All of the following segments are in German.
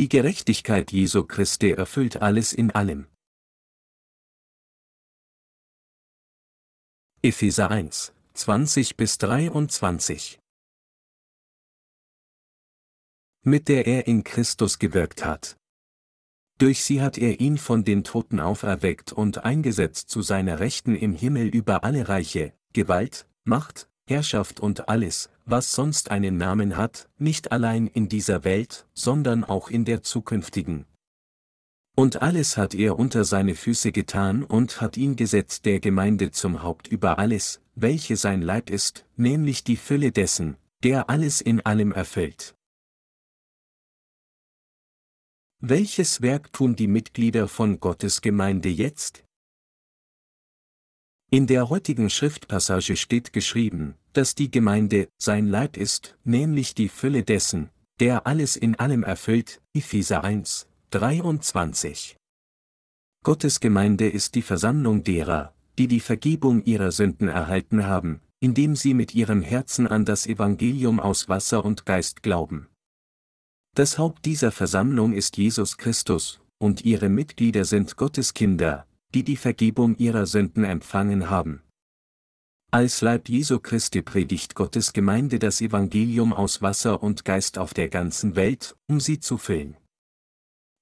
Die Gerechtigkeit Jesu Christi erfüllt alles in allem. Epheser 1, 20 bis 23 Mit der er in Christus gewirkt hat. Durch sie hat er ihn von den Toten auferweckt und eingesetzt zu seiner Rechten im Himmel über alle Reiche, Gewalt, Macht, Herrschaft und alles, was sonst einen Namen hat, nicht allein in dieser Welt, sondern auch in der zukünftigen. Und alles hat er unter seine Füße getan und hat ihn gesetzt der Gemeinde zum Haupt über alles, welche sein Leib ist, nämlich die Fülle dessen, der alles in allem erfüllt. Welches Werk tun die Mitglieder von Gottes Gemeinde jetzt? In der heutigen Schriftpassage steht geschrieben, dass die Gemeinde sein Leib ist, nämlich die Fülle dessen, der alles in allem erfüllt, Epheser 1, 23. Gottes Gemeinde ist die Versammlung derer, die die Vergebung ihrer Sünden erhalten haben, indem sie mit ihrem Herzen an das Evangelium aus Wasser und Geist glauben. Das Haupt dieser Versammlung ist Jesus Christus, und ihre Mitglieder sind Gottes Kinder, die die Vergebung ihrer Sünden empfangen haben. Als Leib Jesu Christi predigt Gottes Gemeinde das Evangelium aus Wasser und Geist auf der ganzen Welt, um sie zu füllen.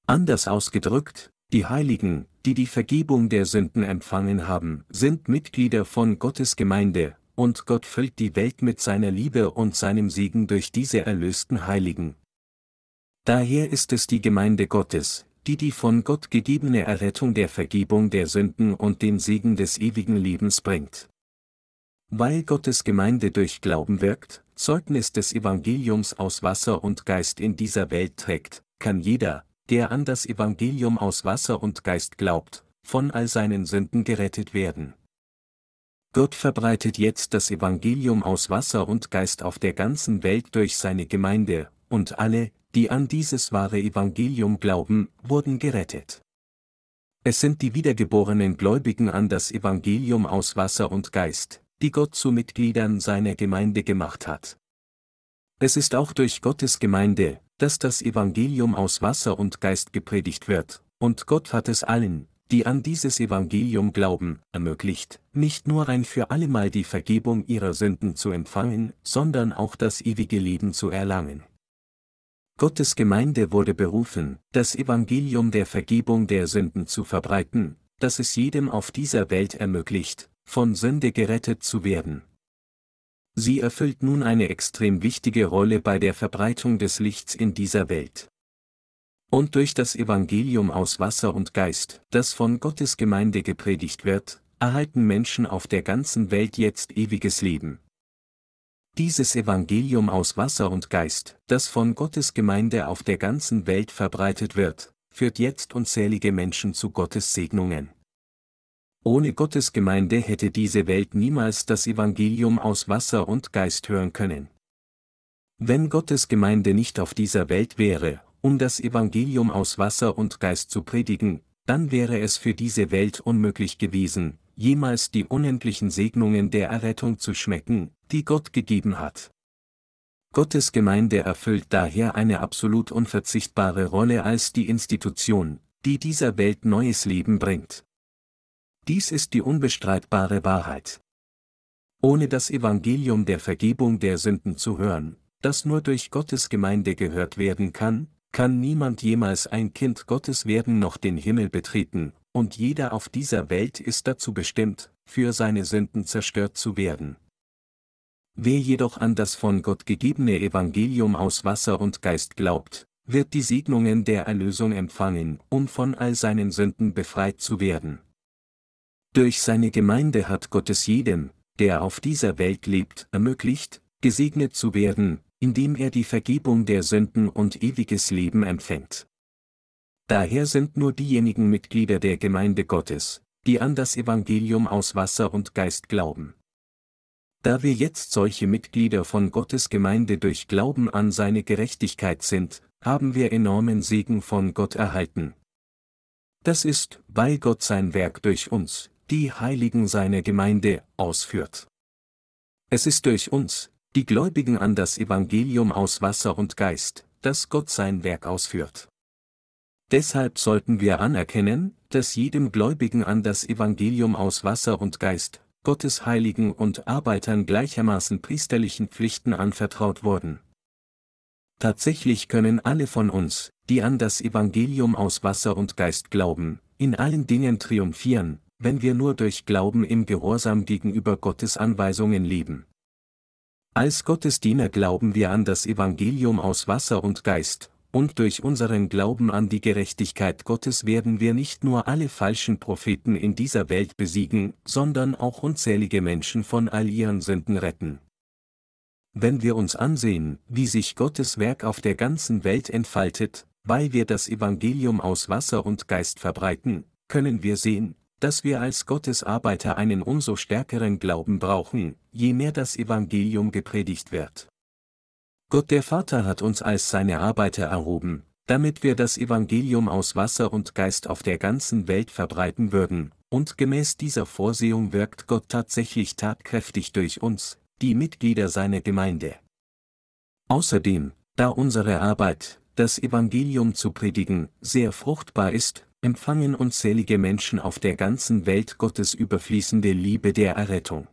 Anders ausgedrückt, die Heiligen, die die Vergebung der Sünden empfangen haben, sind Mitglieder von Gottes Gemeinde, und Gott füllt die Welt mit seiner Liebe und seinem Segen durch diese erlösten Heiligen, Daher ist es die Gemeinde Gottes, die die von Gott gegebene Errettung der Vergebung der Sünden und den Segen des ewigen Lebens bringt. Weil Gottes Gemeinde durch Glauben wirkt, Zeugnis des Evangeliums aus Wasser und Geist in dieser Welt trägt, kann jeder, der an das Evangelium aus Wasser und Geist glaubt, von all seinen Sünden gerettet werden. Gott verbreitet jetzt das Evangelium aus Wasser und Geist auf der ganzen Welt durch seine Gemeinde, und alle, die an dieses wahre Evangelium glauben, wurden gerettet. Es sind die wiedergeborenen Gläubigen an das Evangelium aus Wasser und Geist, die Gott zu Mitgliedern seiner Gemeinde gemacht hat. Es ist auch durch Gottes Gemeinde, dass das Evangelium aus Wasser und Geist gepredigt wird, und Gott hat es allen, die an dieses Evangelium glauben, ermöglicht, nicht nur ein für allemal die Vergebung ihrer Sünden zu empfangen, sondern auch das ewige Leben zu erlangen. Gottes Gemeinde wurde berufen, das Evangelium der Vergebung der Sünden zu verbreiten, das es jedem auf dieser Welt ermöglicht, von Sünde gerettet zu werden. Sie erfüllt nun eine extrem wichtige Rolle bei der Verbreitung des Lichts in dieser Welt. Und durch das Evangelium aus Wasser und Geist, das von Gottes Gemeinde gepredigt wird, erhalten Menschen auf der ganzen Welt jetzt ewiges Leben. Dieses Evangelium aus Wasser und Geist, das von Gottes Gemeinde auf der ganzen Welt verbreitet wird, führt jetzt unzählige Menschen zu Gottes Segnungen. Ohne Gottes Gemeinde hätte diese Welt niemals das Evangelium aus Wasser und Geist hören können. Wenn Gottes Gemeinde nicht auf dieser Welt wäre, um das Evangelium aus Wasser und Geist zu predigen, dann wäre es für diese Welt unmöglich gewesen, jemals die unendlichen Segnungen der Errettung zu schmecken, die Gott gegeben hat. Gottes Gemeinde erfüllt daher eine absolut unverzichtbare Rolle als die Institution, die dieser Welt neues Leben bringt. Dies ist die unbestreitbare Wahrheit. Ohne das Evangelium der Vergebung der Sünden zu hören, das nur durch Gottes Gemeinde gehört werden kann, kann niemand jemals ein Kind Gottes werden noch den Himmel betreten, und jeder auf dieser Welt ist dazu bestimmt, für seine Sünden zerstört zu werden. Wer jedoch an das von Gott gegebene Evangelium aus Wasser und Geist glaubt, wird die Segnungen der Erlösung empfangen, um von all seinen Sünden befreit zu werden. Durch seine Gemeinde hat Gott es jedem, der auf dieser Welt lebt, ermöglicht, gesegnet zu werden, indem er die Vergebung der Sünden und ewiges Leben empfängt. Daher sind nur diejenigen Mitglieder der Gemeinde Gottes, die an das Evangelium aus Wasser und Geist glauben. Da wir jetzt solche Mitglieder von Gottes Gemeinde durch Glauben an seine Gerechtigkeit sind, haben wir enormen Segen von Gott erhalten. Das ist, weil Gott sein Werk durch uns, die Heiligen seiner Gemeinde, ausführt. Es ist durch uns, die Gläubigen an das Evangelium aus Wasser und Geist, dass Gott sein Werk ausführt. Deshalb sollten wir anerkennen, dass jedem Gläubigen an das Evangelium aus Wasser und Geist, Gottes Heiligen und Arbeitern gleichermaßen priesterlichen Pflichten anvertraut wurden. Tatsächlich können alle von uns, die an das Evangelium aus Wasser und Geist glauben, in allen Dingen triumphieren, wenn wir nur durch Glauben im Gehorsam gegenüber Gottes Anweisungen leben. Als Gottesdiener glauben wir an das Evangelium aus Wasser und Geist, und durch unseren Glauben an die Gerechtigkeit Gottes werden wir nicht nur alle falschen Propheten in dieser Welt besiegen, sondern auch unzählige Menschen von all ihren Sünden retten. Wenn wir uns ansehen, wie sich Gottes Werk auf der ganzen Welt entfaltet, weil wir das Evangelium aus Wasser und Geist verbreiten, können wir sehen, dass wir als Gottes Arbeiter einen umso stärkeren Glauben brauchen, je mehr das Evangelium gepredigt wird. Gott der Vater hat uns als seine Arbeiter erhoben, damit wir das Evangelium aus Wasser und Geist auf der ganzen Welt verbreiten würden, und gemäß dieser Vorsehung wirkt Gott tatsächlich tatkräftig durch uns, die Mitglieder seiner Gemeinde. Außerdem, da unsere Arbeit, das Evangelium zu predigen, sehr fruchtbar ist, empfangen unzählige Menschen auf der ganzen Welt Gottes überfließende Liebe der Errettung.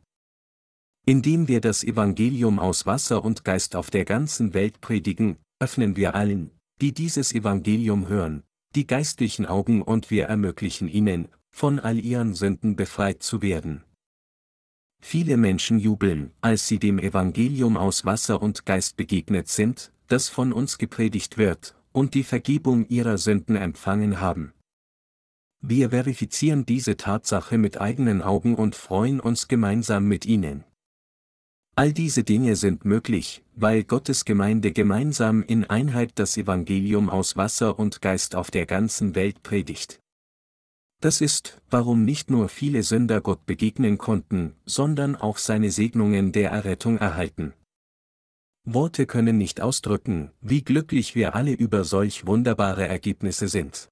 Indem wir das Evangelium aus Wasser und Geist auf der ganzen Welt predigen, öffnen wir allen, die dieses Evangelium hören, die geistlichen Augen und wir ermöglichen ihnen, von all ihren Sünden befreit zu werden. Viele Menschen jubeln, als sie dem Evangelium aus Wasser und Geist begegnet sind, das von uns gepredigt wird, und die Vergebung ihrer Sünden empfangen haben. Wir verifizieren diese Tatsache mit eigenen Augen und freuen uns gemeinsam mit ihnen. All diese Dinge sind möglich, weil Gottes Gemeinde gemeinsam in Einheit das Evangelium aus Wasser und Geist auf der ganzen Welt predigt. Das ist, warum nicht nur viele Sünder Gott begegnen konnten, sondern auch seine Segnungen der Errettung erhalten. Worte können nicht ausdrücken, wie glücklich wir alle über solch wunderbare Ergebnisse sind.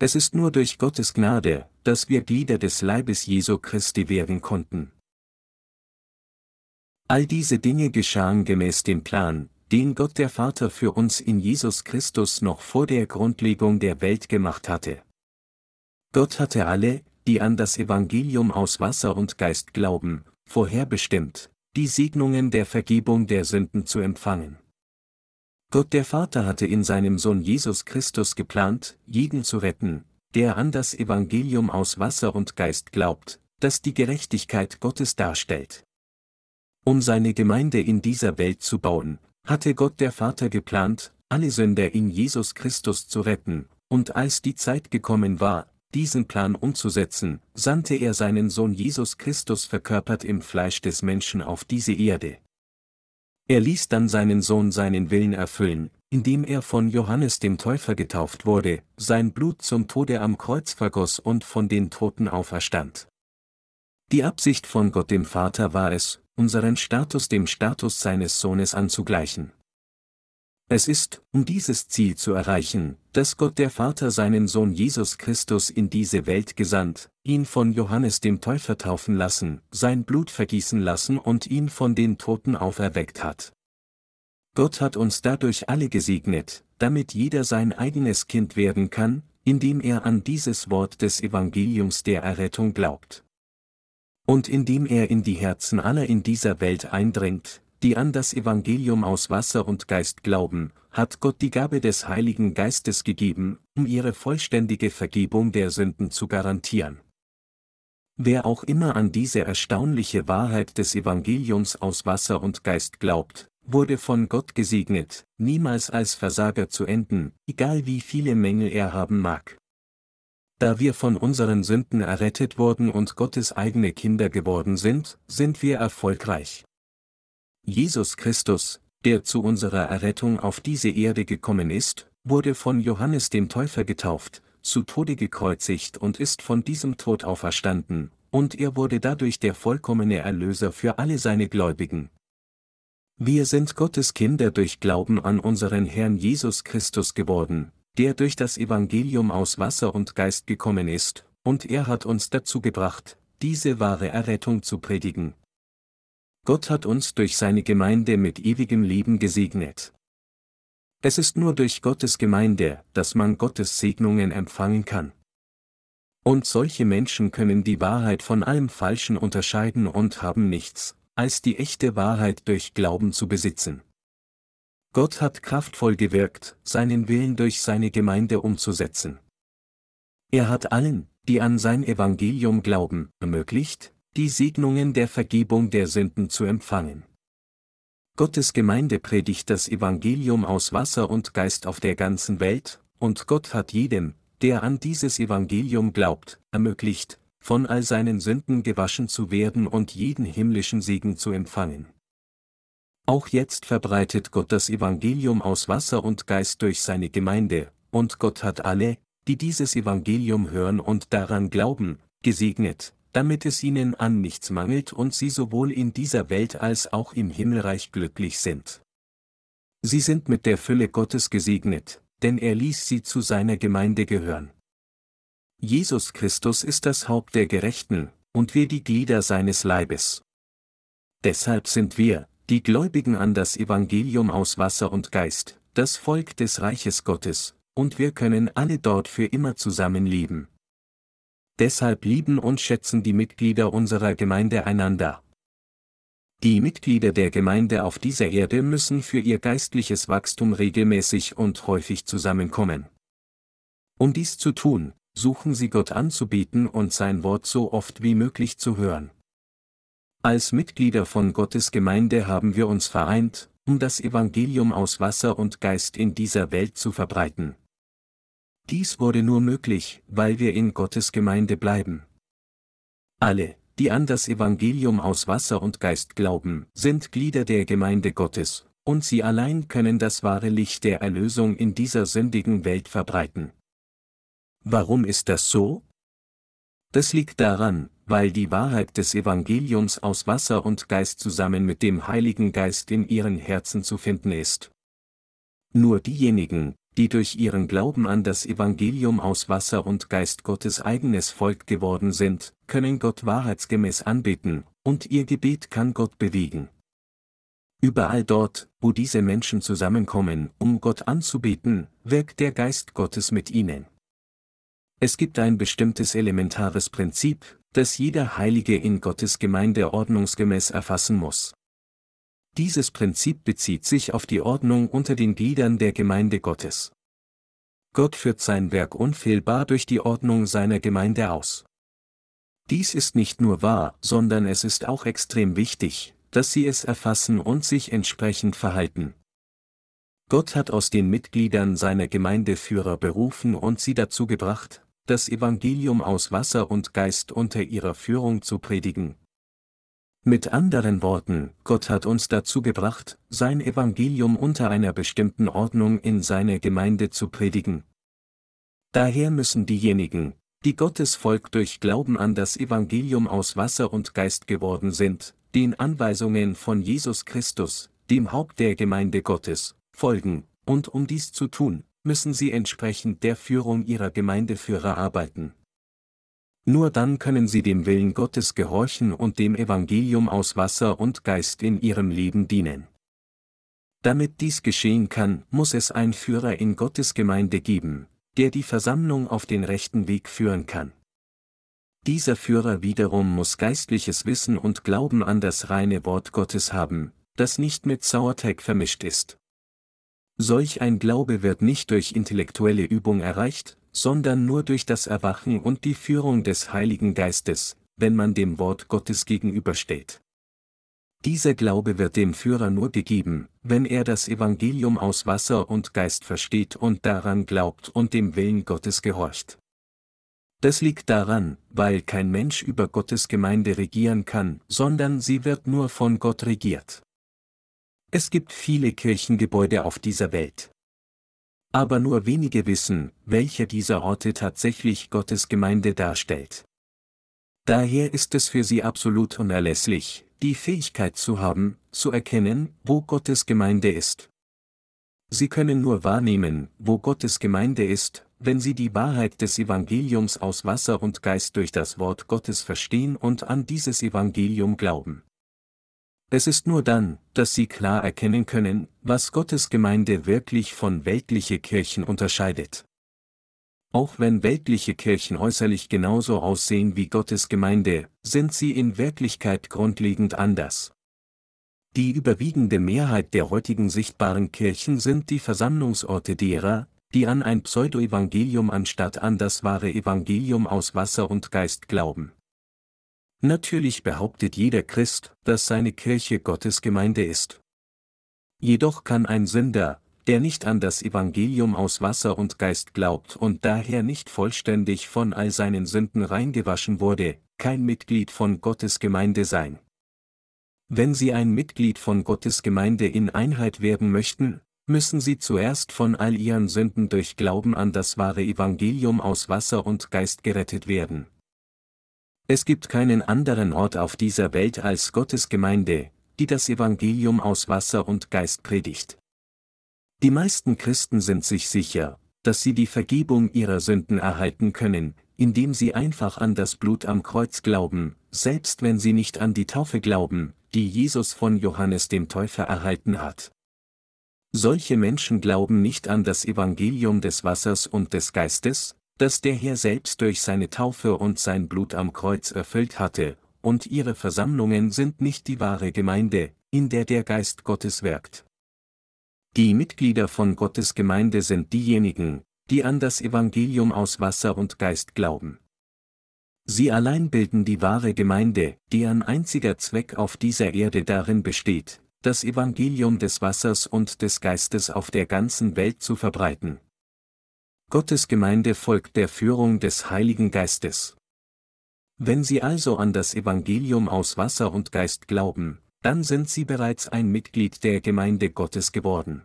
Es ist nur durch Gottes Gnade, dass wir Glieder des Leibes Jesu Christi werden konnten. All diese Dinge geschahen gemäß dem Plan, den Gott der Vater für uns in Jesus Christus noch vor der Grundlegung der Welt gemacht hatte. Gott hatte alle, die an das Evangelium aus Wasser und Geist glauben, vorherbestimmt, die Segnungen der Vergebung der Sünden zu empfangen. Gott der Vater hatte in seinem Sohn Jesus Christus geplant, jeden zu retten, der an das Evangelium aus Wasser und Geist glaubt, das die Gerechtigkeit Gottes darstellt. Um seine Gemeinde in dieser Welt zu bauen, hatte Gott der Vater geplant, alle Sünder in Jesus Christus zu retten, und als die Zeit gekommen war, diesen Plan umzusetzen, sandte er seinen Sohn Jesus Christus verkörpert im Fleisch des Menschen auf diese Erde. Er ließ dann seinen Sohn seinen Willen erfüllen, indem er von Johannes dem Täufer getauft wurde, sein Blut zum Tode am Kreuz vergoss und von den Toten auferstand. Die Absicht von Gott dem Vater war es, unseren Status dem Status seines Sohnes anzugleichen. Es ist, um dieses Ziel zu erreichen, dass Gott der Vater seinen Sohn Jesus Christus in diese Welt gesandt, ihn von Johannes dem Täufer taufen lassen, sein Blut vergießen lassen und ihn von den Toten auferweckt hat. Gott hat uns dadurch alle gesegnet, damit jeder sein eigenes Kind werden kann, indem er an dieses Wort des Evangeliums der Errettung glaubt und indem er in die Herzen aller in dieser Welt eindringt, die an das Evangelium aus Wasser und Geist glauben, hat Gott die Gabe des Heiligen Geistes gegeben, um ihre vollständige Vergebung der Sünden zu garantieren. Wer auch immer an diese erstaunliche Wahrheit des Evangeliums aus Wasser und Geist glaubt, wurde von Gott gesegnet, niemals als Versager zu enden, egal wie viele Mängel er haben mag. Da wir von unseren Sünden errettet wurden und Gottes eigene Kinder geworden sind, sind wir erfolgreich. Jesus Christus, der zu unserer Errettung auf diese Erde gekommen ist, wurde von Johannes dem Täufer getauft, zu Tode gekreuzigt und ist von diesem Tod auferstanden, und er wurde dadurch der vollkommene Erlöser für alle seine Gläubigen. Wir sind Gottes Kinder durch Glauben an unseren Herrn Jesus Christus geworden, der durch das Evangelium aus Wasser und Geist gekommen ist, und er hat uns dazu gebracht, diese wahre Errettung zu predigen. Gott hat uns durch seine Gemeinde mit ewigem Leben gesegnet. Es ist nur durch Gottes Gemeinde, dass man Gottes Segnungen empfangen kann. Und solche Menschen können die Wahrheit von allem Falschen unterscheiden und haben nichts, als die echte Wahrheit durch Glauben zu besitzen. Gott hat kraftvoll gewirkt, seinen Willen durch seine Gemeinde umzusetzen. Er hat allen, die an sein Evangelium glauben, ermöglicht, die Segnungen der Vergebung der Sünden zu empfangen. Gottes Gemeinde predigt das Evangelium aus Wasser und Geist auf der ganzen Welt, und Gott hat jedem, der an dieses Evangelium glaubt, ermöglicht, von all seinen Sünden gewaschen zu werden und jeden himmlischen Segen zu empfangen. Auch jetzt verbreitet Gott das Evangelium aus Wasser und Geist durch seine Gemeinde, und Gott hat alle, die dieses Evangelium hören und daran glauben, gesegnet, damit es ihnen an nichts mangelt und sie sowohl in dieser Welt als auch im Himmelreich glücklich sind. Sie sind mit der Fülle Gottes gesegnet, denn er ließ sie zu seiner Gemeinde gehören. Jesus Christus ist das Haupt der Gerechten, und wir die Glieder seines Leibes. Deshalb sind wir, die Gläubigen an das Evangelium aus Wasser und Geist, das Volk des Reiches Gottes, und wir können alle dort für immer zusammenleben. Deshalb lieben und schätzen die Mitglieder unserer Gemeinde einander. Die Mitglieder der Gemeinde auf dieser Erde müssen für ihr geistliches Wachstum regelmäßig und häufig zusammenkommen. Um dies zu tun, suchen sie Gott anzubieten und sein Wort so oft wie möglich zu hören. Als Mitglieder von Gottes Gemeinde haben wir uns vereint, um das Evangelium aus Wasser und Geist in dieser Welt zu verbreiten. Dies wurde nur möglich, weil wir in Gottes Gemeinde bleiben. Alle, die an das Evangelium aus Wasser und Geist glauben, sind Glieder der Gemeinde Gottes, und sie allein können das wahre Licht der Erlösung in dieser sündigen Welt verbreiten. Warum ist das so? Das liegt daran, weil die Wahrheit des Evangeliums aus Wasser und Geist zusammen mit dem Heiligen Geist in ihren Herzen zu finden ist. Nur diejenigen, die durch ihren Glauben an das Evangelium aus Wasser und Geist Gottes eigenes Volk geworden sind, können Gott wahrheitsgemäß anbeten, und ihr Gebet kann Gott bewegen. Überall dort, wo diese Menschen zusammenkommen, um Gott anzubeten, wirkt der Geist Gottes mit ihnen. Es gibt ein bestimmtes elementares Prinzip, das jeder Heilige in Gottes Gemeinde ordnungsgemäß erfassen muss. Dieses Prinzip bezieht sich auf die Ordnung unter den Gliedern der Gemeinde Gottes. Gott führt sein Werk unfehlbar durch die Ordnung seiner Gemeinde aus. Dies ist nicht nur wahr, sondern es ist auch extrem wichtig, dass sie es erfassen und sich entsprechend verhalten. Gott hat aus den Mitgliedern seiner Gemeinde Führer berufen und sie dazu gebracht, das Evangelium aus Wasser und Geist unter ihrer Führung zu predigen. Mit anderen Worten, Gott hat uns dazu gebracht, sein Evangelium unter einer bestimmten Ordnung in seine Gemeinde zu predigen. Daher müssen diejenigen, die Gottes Volk durch Glauben an das Evangelium aus Wasser und Geist geworden sind, den Anweisungen von Jesus Christus, dem Haupt der Gemeinde Gottes, folgen, und um dies zu tun, müssen sie entsprechend der Führung ihrer Gemeindeführer arbeiten. Nur dann können sie dem Willen Gottes gehorchen und dem Evangelium aus Wasser und Geist in ihrem Leben dienen. Damit dies geschehen kann, muss es einen Führer in Gottes Gemeinde geben, der die Versammlung auf den rechten Weg führen kann. Dieser Führer wiederum muss geistliches Wissen und Glauben an das reine Wort Gottes haben, das nicht mit Sauerteig vermischt ist. Solch ein Glaube wird nicht durch intellektuelle Übung erreicht, sondern nur durch das Erwachen und die Führung des Heiligen Geistes, wenn man dem Wort Gottes gegenübersteht. Dieser Glaube wird dem Führer nur gegeben, wenn er das Evangelium aus Wasser und Geist versteht und daran glaubt und dem Willen Gottes gehorcht. Das liegt daran, weil kein Mensch über Gottes Gemeinde regieren kann, sondern sie wird nur von Gott regiert. Es gibt viele Kirchengebäude auf dieser Welt. Aber nur wenige wissen, welcher dieser Orte tatsächlich Gottes Gemeinde darstellt. Daher ist es für sie absolut unerlässlich, die Fähigkeit zu haben, zu erkennen, wo Gottes Gemeinde ist. Sie können nur wahrnehmen, wo Gottes Gemeinde ist, wenn sie die Wahrheit des Evangeliums aus Wasser und Geist durch das Wort Gottes verstehen und an dieses Evangelium glauben. Es ist nur dann, dass sie klar erkennen können, was Gottes Gemeinde wirklich von weltliche Kirchen unterscheidet. Auch wenn weltliche Kirchen äußerlich genauso aussehen wie Gottes Gemeinde, sind sie in Wirklichkeit grundlegend anders. Die überwiegende Mehrheit der heutigen sichtbaren Kirchen sind die Versammlungsorte derer, die an ein Pseudoevangelium anstatt an das wahre Evangelium aus Wasser und Geist glauben. Natürlich behauptet jeder Christ, dass seine Kirche Gottes Gemeinde ist. Jedoch kann ein Sünder, der nicht an das Evangelium aus Wasser und Geist glaubt und daher nicht vollständig von all seinen Sünden reingewaschen wurde, kein Mitglied von Gottes Gemeinde sein. Wenn Sie ein Mitglied von Gottes Gemeinde in Einheit werden möchten, müssen Sie zuerst von all Ihren Sünden durch Glauben an das wahre Evangelium aus Wasser und Geist gerettet werden. Es gibt keinen anderen Ort auf dieser Welt als Gottes Gemeinde, die das Evangelium aus Wasser und Geist predigt. Die meisten Christen sind sich sicher, dass sie die Vergebung ihrer Sünden erhalten können, indem sie einfach an das Blut am Kreuz glauben, selbst wenn sie nicht an die Taufe glauben, die Jesus von Johannes dem Täufer erhalten hat. Solche Menschen glauben nicht an das Evangelium des Wassers und des Geistes, das der Herr selbst durch seine Taufe und sein Blut am Kreuz erfüllt hatte, und ihre Versammlungen sind nicht die wahre Gemeinde, in der der Geist Gottes wirkt. Die Mitglieder von Gottes Gemeinde sind diejenigen, die an das Evangelium aus Wasser und Geist glauben. Sie allein bilden die wahre Gemeinde, deren einziger Zweck auf dieser Erde darin besteht, das Evangelium des Wassers und des Geistes auf der ganzen Welt zu verbreiten. Gottes Gemeinde folgt der Führung des Heiligen Geistes. Wenn Sie also an das Evangelium aus Wasser und Geist glauben, dann sind sie bereits ein Mitglied der Gemeinde Gottes geworden.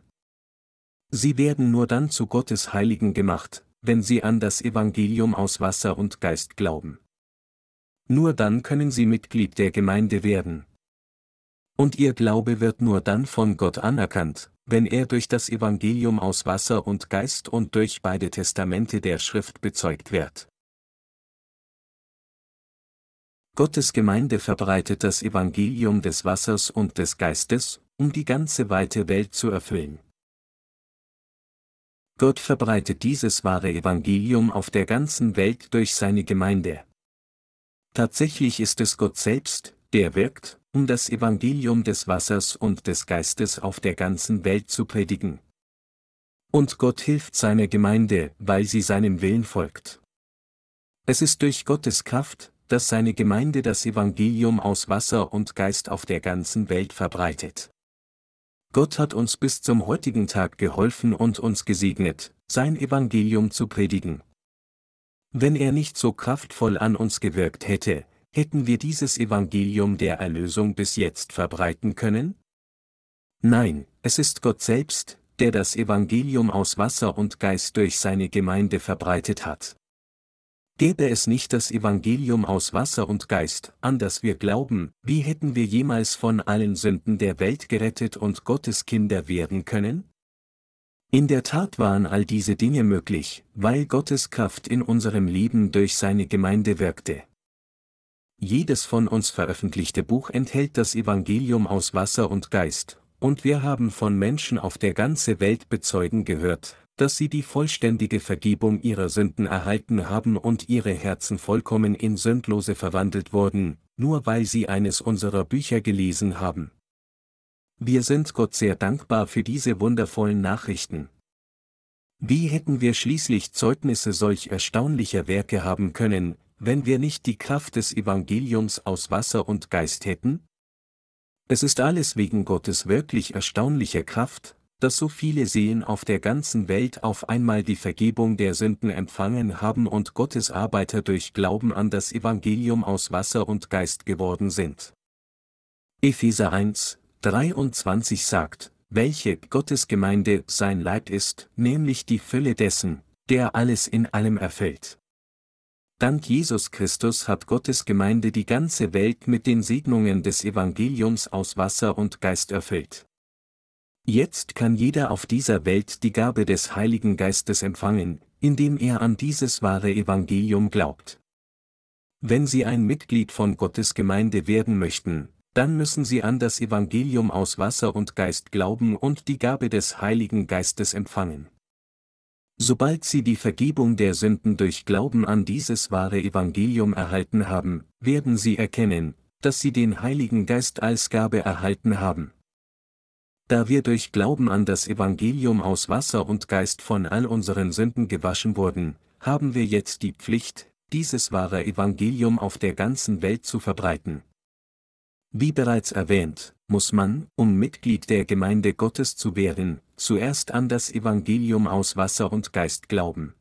Sie werden nur dann zu Gottes Heiligen gemacht, wenn sie an das Evangelium aus Wasser und Geist glauben. Nur dann können sie Mitglied der Gemeinde werden. Und ihr Glaube wird nur dann von Gott anerkannt, wenn er durch das Evangelium aus Wasser und Geist und durch beide Testamente der Schrift bezeugt wird. Gottes Gemeinde verbreitet das Evangelium des Wassers und des Geistes, um die ganze weite Welt zu erfüllen. Gott verbreitet dieses wahre Evangelium auf der ganzen Welt durch seine Gemeinde. Tatsächlich ist es Gott selbst, der wirkt, um das Evangelium des Wassers und des Geistes auf der ganzen Welt zu predigen. Und Gott hilft seiner Gemeinde, weil sie seinem Willen folgt. Es ist durch Gottes Kraft, dass seine Gemeinde das Evangelium aus Wasser und Geist auf der ganzen Welt verbreitet. Gott hat uns bis zum heutigen Tag geholfen und uns gesegnet, sein Evangelium zu predigen. Wenn er nicht so kraftvoll an uns gewirkt hätte, hätten wir dieses Evangelium der Erlösung bis jetzt verbreiten können? Nein, es ist Gott selbst, der das Evangelium aus Wasser und Geist durch seine Gemeinde verbreitet hat. Gäbe es nicht das Evangelium aus Wasser und Geist, an das wir glauben, wie hätten wir jemals von allen Sünden der Welt gerettet und Gottes Kinder werden können? In der Tat waren all diese Dinge möglich, weil Gottes Kraft in unserem Leben durch seine Gemeinde wirkte. Jedes von uns veröffentlichte Buch enthält das Evangelium aus Wasser und Geist, und wir haben von Menschen auf der ganzen Welt bezeugen gehört, dass sie die vollständige Vergebung ihrer Sünden erhalten haben und ihre Herzen vollkommen in Sündlose verwandelt wurden, nur weil sie eines unserer Bücher gelesen haben. Wir sind Gott sehr dankbar für diese wundervollen Nachrichten. Wie hätten wir schließlich Zeugnisse solch erstaunlicher Werke haben können, wenn wir nicht die Kraft des Evangeliums aus Wasser und Geist hätten? Es ist alles wegen Gottes wirklich erstaunlicher Kraft, dass so viele Seelen auf der ganzen Welt auf einmal die Vergebung der Sünden empfangen haben und Gottes Arbeiter durch Glauben an das Evangelium aus Wasser und Geist geworden sind. Epheser 1, 23 sagt, welche Gottes Gemeinde sein Leib ist, nämlich die Fülle dessen, der alles in allem erfüllt. Dank Jesus Christus hat Gottes Gemeinde die ganze Welt mit den Segnungen des Evangeliums aus Wasser und Geist erfüllt. Jetzt kann jeder auf dieser Welt die Gabe des Heiligen Geistes empfangen, indem er an dieses wahre Evangelium glaubt. Wenn Sie ein Mitglied von Gottes Gemeinde werden möchten, dann müssen sie an das Evangelium aus Wasser und Geist glauben und die Gabe des Heiligen Geistes empfangen. Sobald sie die Vergebung der Sünden durch Glauben an dieses wahre Evangelium erhalten haben, werden sie erkennen, dass sie den Heiligen Geist als Gabe erhalten haben. Da wir durch Glauben an das Evangelium aus Wasser und Geist von all unseren Sünden gewaschen wurden, haben wir jetzt die Pflicht, dieses wahre Evangelium auf der ganzen Welt zu verbreiten. Wie bereits erwähnt, muss man, um Mitglied der Gemeinde Gottes zu werden, zuerst an das Evangelium aus Wasser und Geist glauben.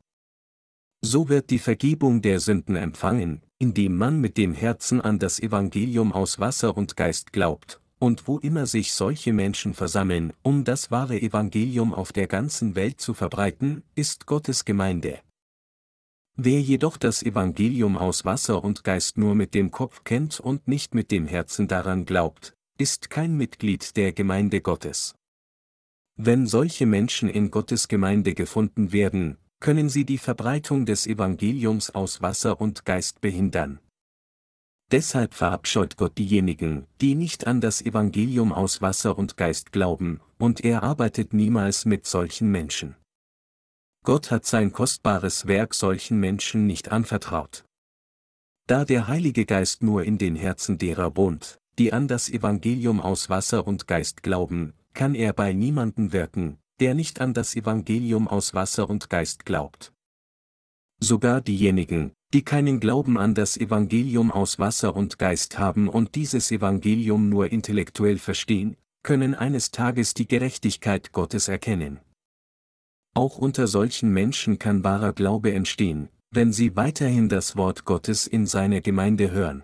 So wird die Vergebung der Sünden empfangen, indem man mit dem Herzen an das Evangelium aus Wasser und Geist glaubt, und wo immer sich solche Menschen versammeln, um das wahre Evangelium auf der ganzen Welt zu verbreiten, ist Gottes Gemeinde. Wer jedoch das Evangelium aus Wasser und Geist nur mit dem Kopf kennt und nicht mit dem Herzen daran glaubt, ist kein Mitglied der Gemeinde Gottes. Wenn solche Menschen in Gottes Gemeinde gefunden werden, können sie die Verbreitung des Evangeliums aus Wasser und Geist behindern. Deshalb verabscheut Gott diejenigen, die nicht an das Evangelium aus Wasser und Geist glauben, und er arbeitet niemals mit solchen Menschen. Gott hat sein kostbares Werk solchen Menschen nicht anvertraut. Da der Heilige Geist nur in den Herzen derer wohnt, die an das Evangelium aus Wasser und Geist glauben, kann er bei niemanden wirken, der nicht an das Evangelium aus Wasser und Geist glaubt. Sogar diejenigen, die keinen Glauben an das Evangelium aus Wasser und Geist haben und dieses Evangelium nur intellektuell verstehen, können eines Tages die Gerechtigkeit Gottes erkennen. Auch unter solchen Menschen kann wahrer Glaube entstehen, wenn sie weiterhin das Wort Gottes in seiner Gemeinde hören.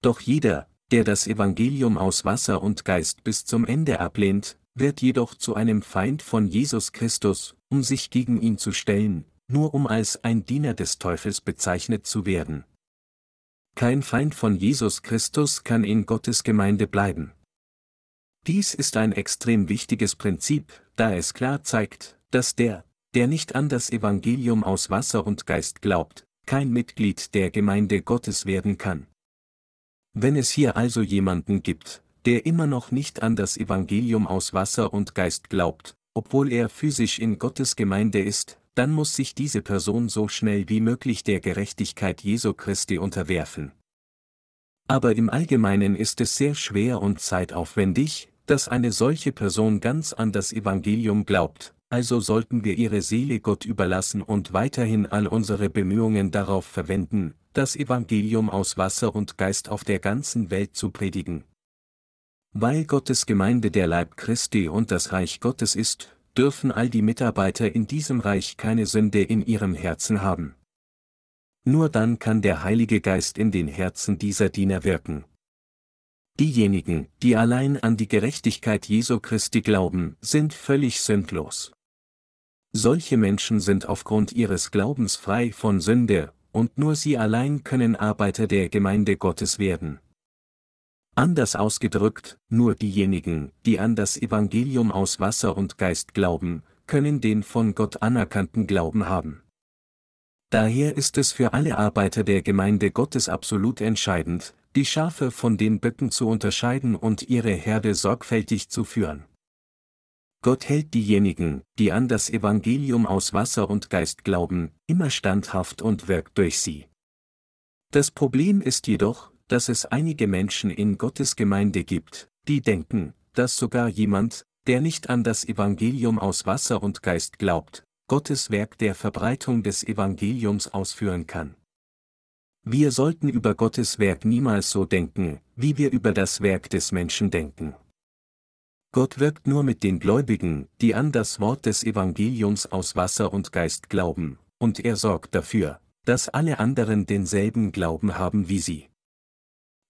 Doch jeder, der das Evangelium aus Wasser und Geist bis zum Ende ablehnt, wird jedoch zu einem Feind von Jesus Christus, um sich gegen ihn zu stellen, nur um als ein Diener des Teufels bezeichnet zu werden. Kein Feind von Jesus Christus kann in Gottes Gemeinde bleiben. Dies ist ein extrem wichtiges Prinzip, da es klar zeigt, dass der, der nicht an das Evangelium aus Wasser und Geist glaubt, kein Mitglied der Gemeinde Gottes werden kann. Wenn es hier also jemanden gibt, der immer noch nicht an das Evangelium aus Wasser und Geist glaubt, obwohl er physisch in Gottes Gemeinde ist, dann muss sich diese Person so schnell wie möglich der Gerechtigkeit Jesu Christi unterwerfen. Aber im Allgemeinen ist es sehr schwer und zeitaufwendig, dass eine solche Person ganz an das Evangelium glaubt, also sollten wir ihre Seele Gott überlassen und weiterhin all unsere Bemühungen darauf verwenden, das Evangelium aus Wasser und Geist auf der ganzen Welt zu predigen. Weil Gottes Gemeinde der Leib Christi und das Reich Gottes ist, dürfen all die Mitarbeiter in diesem Reich keine Sünde in ihrem Herzen haben. Nur dann kann der Heilige Geist in den Herzen dieser Diener wirken. Diejenigen, die allein an die Gerechtigkeit Jesu Christi glauben, sind völlig sündlos. Solche Menschen sind aufgrund ihres Glaubens frei von Sünde, und nur sie allein können Arbeiter der Gemeinde Gottes werden. Anders ausgedrückt, nur diejenigen, die an das Evangelium aus Wasser und Geist glauben, können den von Gott anerkannten Glauben haben. Daher ist es für alle Arbeiter der Gemeinde Gottes absolut entscheidend, die Schafe von den Böcken zu unterscheiden und ihre Herde sorgfältig zu führen. Gott hält diejenigen, die an das Evangelium aus Wasser und Geist glauben, immer standhaft und wirkt durch sie. Das Problem ist jedoch, dass es einige Menschen in Gottes Gemeinde gibt, die denken, dass sogar jemand, der nicht an das Evangelium aus Wasser und Geist glaubt, Gottes Werk der Verbreitung des Evangeliums ausführen kann. Wir sollten über Gottes Werk niemals so denken, wie wir über das Werk des Menschen denken. Gott wirkt nur mit den Gläubigen, die an das Wort des Evangeliums aus Wasser und Geist glauben, und er sorgt dafür, dass alle anderen denselben Glauben haben wie sie.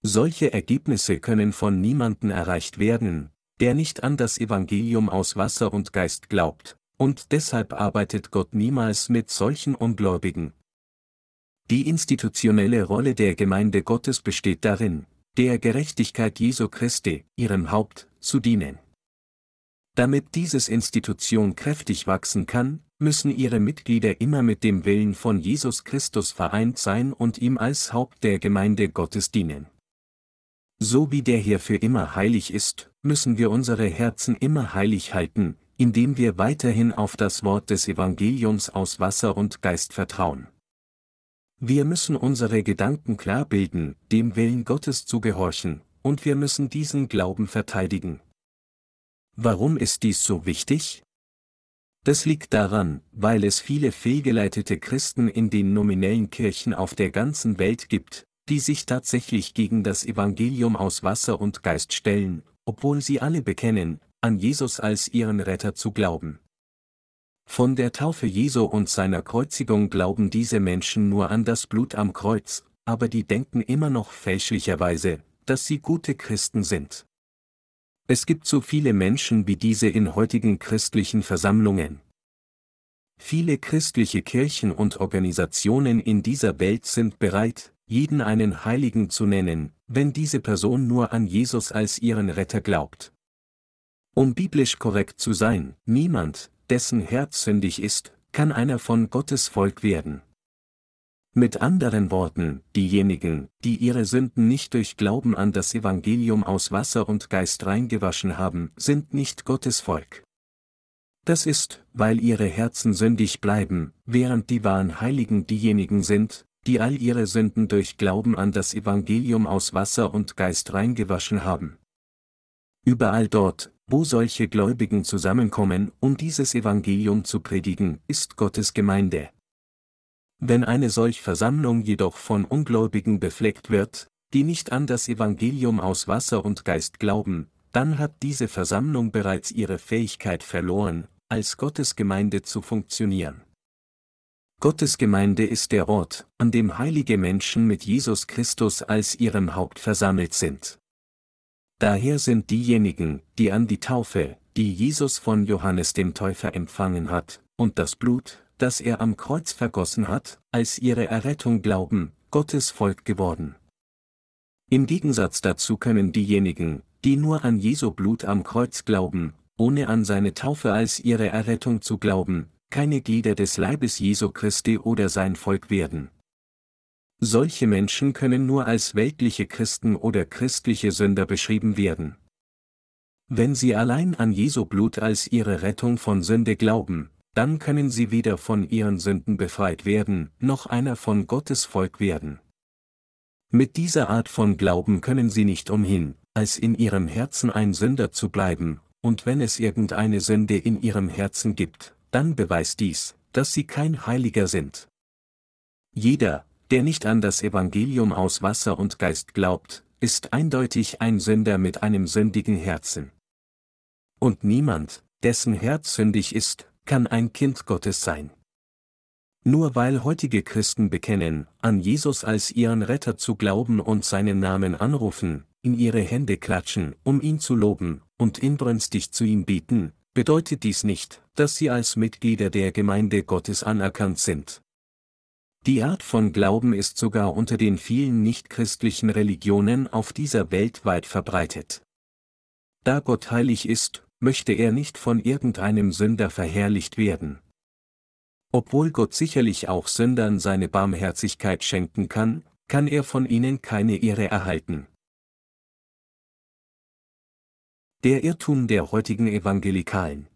Solche Ergebnisse können von niemanden erreicht werden, der nicht an das Evangelium aus Wasser und Geist glaubt, und deshalb arbeitet Gott niemals mit solchen Ungläubigen. Die institutionelle Rolle der Gemeinde Gottes besteht darin, der Gerechtigkeit Jesu Christi, ihrem Haupt, zu dienen. Damit dieses Institution kräftig wachsen kann, müssen ihre Mitglieder immer mit dem Willen von Jesus Christus vereint sein und ihm als Haupt der Gemeinde Gottes dienen. So wie der hier für immer heilig ist, müssen wir unsere Herzen immer heilig halten, indem wir weiterhin auf das Wort des Evangeliums aus Wasser und Geist vertrauen. Wir müssen unsere Gedanken klar bilden, dem Willen Gottes zu gehorchen, und wir müssen diesen Glauben verteidigen. Warum ist dies so wichtig? Das liegt daran, weil es viele fehlgeleitete Christen in den nominellen Kirchen auf der ganzen Welt gibt, die sich tatsächlich gegen das Evangelium aus Wasser und Geist stellen, obwohl sie alle bekennen, an Jesus als ihren Retter zu glauben. Von der Taufe Jesu und seiner Kreuzigung glauben diese Menschen nur an das Blut am Kreuz, aber die denken immer noch fälschlicherweise, dass sie gute Christen sind. Es gibt so viele Menschen wie diese in heutigen christlichen Versammlungen. Viele christliche Kirchen und Organisationen in dieser Welt sind bereit, jeden einen Heiligen zu nennen, wenn diese Person nur an Jesus als ihren Retter glaubt. Um biblisch korrekt zu sein, niemand, dessen Herz sündig ist, kann einer von Gottes Volk werden. Mit anderen Worten, diejenigen, die ihre Sünden nicht durch Glauben an das Evangelium aus Wasser und Geist reingewaschen haben, sind nicht Gottes Volk. Das ist, weil ihre Herzen sündig bleiben, während die wahren Heiligen diejenigen sind, die all ihre Sünden durch Glauben an das Evangelium aus Wasser und Geist reingewaschen haben. Überall dort, wo solche Gläubigen zusammenkommen, um dieses Evangelium zu predigen, ist Gottes Gemeinde. Wenn eine solch Versammlung jedoch von Ungläubigen befleckt wird, die nicht an das Evangelium aus Wasser und Geist glauben, dann hat diese Versammlung bereits ihre Fähigkeit verloren, als Gottes Gemeinde zu funktionieren. Gottes Gemeinde ist der Ort, an dem heilige Menschen mit Jesus Christus als ihrem Haupt versammelt sind. Daher sind diejenigen, die an die Taufe, die Jesus von Johannes dem Täufer empfangen hat, und das Blut, das er am Kreuz vergossen hat, als ihre Errettung glauben, Gottes Volk geworden. Im Gegensatz dazu können diejenigen, die nur an Jesu Blut am Kreuz glauben, ohne an seine Taufe als ihre Errettung zu glauben, keine Glieder des Leibes Jesu Christi oder sein Volk werden. Solche Menschen können nur als weltliche Christen oder christliche Sünder beschrieben werden. Wenn sie allein an Jesu Blut als ihre Rettung von Sünde glauben, dann können sie weder von ihren Sünden befreit werden, noch einer von Gottes Volk werden. Mit dieser Art von Glauben können sie nicht umhin, als in ihrem Herzen ein Sünder zu bleiben, und wenn es irgendeine Sünde in ihrem Herzen gibt, dann beweist dies, dass sie kein Heiliger sind. Jeder, der nicht an das Evangelium aus Wasser und Geist glaubt, ist eindeutig ein Sünder mit einem sündigen Herzen. Und niemand, dessen Herz sündig ist, kann ein Kind Gottes sein. Nur weil heutige Christen bekennen, an Jesus als ihren Retter zu glauben und seinen Namen anrufen, in ihre Hände klatschen, um ihn zu loben, und inbrünstig zu ihm bieten, bedeutet dies nicht, dass sie als Mitglieder der Gemeinde Gottes anerkannt sind. Die Art von Glauben ist sogar unter den vielen nichtchristlichen Religionen auf dieser Welt weit verbreitet. Da Gott heilig ist, möchte er nicht von irgendeinem Sünder verherrlicht werden. Obwohl Gott sicherlich auch Sündern seine Barmherzigkeit schenken kann, kann er von ihnen keine Ehre erhalten. Der Irrtum der heutigen Evangelikalen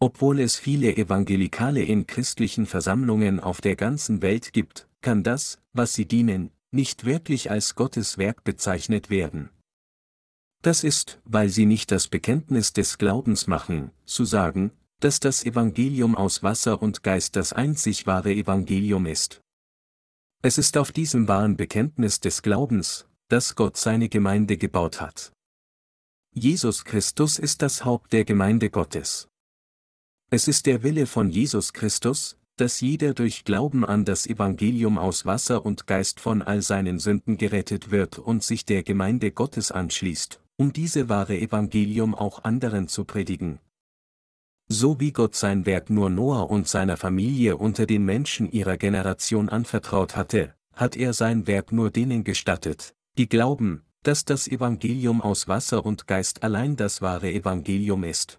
Obwohl es viele Evangelikale in christlichen Versammlungen auf der ganzen Welt gibt, kann das, was sie dienen, nicht wirklich als Gottes Werk bezeichnet werden. Das ist, weil sie nicht das Bekenntnis des Glaubens machen, zu sagen, dass das Evangelium aus Wasser und Geist das einzig wahre Evangelium ist. Es ist auf diesem wahren Bekenntnis des Glaubens, dass Gott seine Gemeinde gebaut hat. Jesus Christus ist das Haupt der Gemeinde Gottes. Es ist der Wille von Jesus Christus, dass jeder durch Glauben an das Evangelium aus Wasser und Geist von all seinen Sünden gerettet wird und sich der Gemeinde Gottes anschließt, um diese wahre Evangelium auch anderen zu predigen. So wie Gott sein Werk nur Noah und seiner Familie unter den Menschen ihrer Generation anvertraut hatte, hat er sein Werk nur denen gestattet, die glauben, dass das Evangelium aus Wasser und Geist allein das wahre Evangelium ist.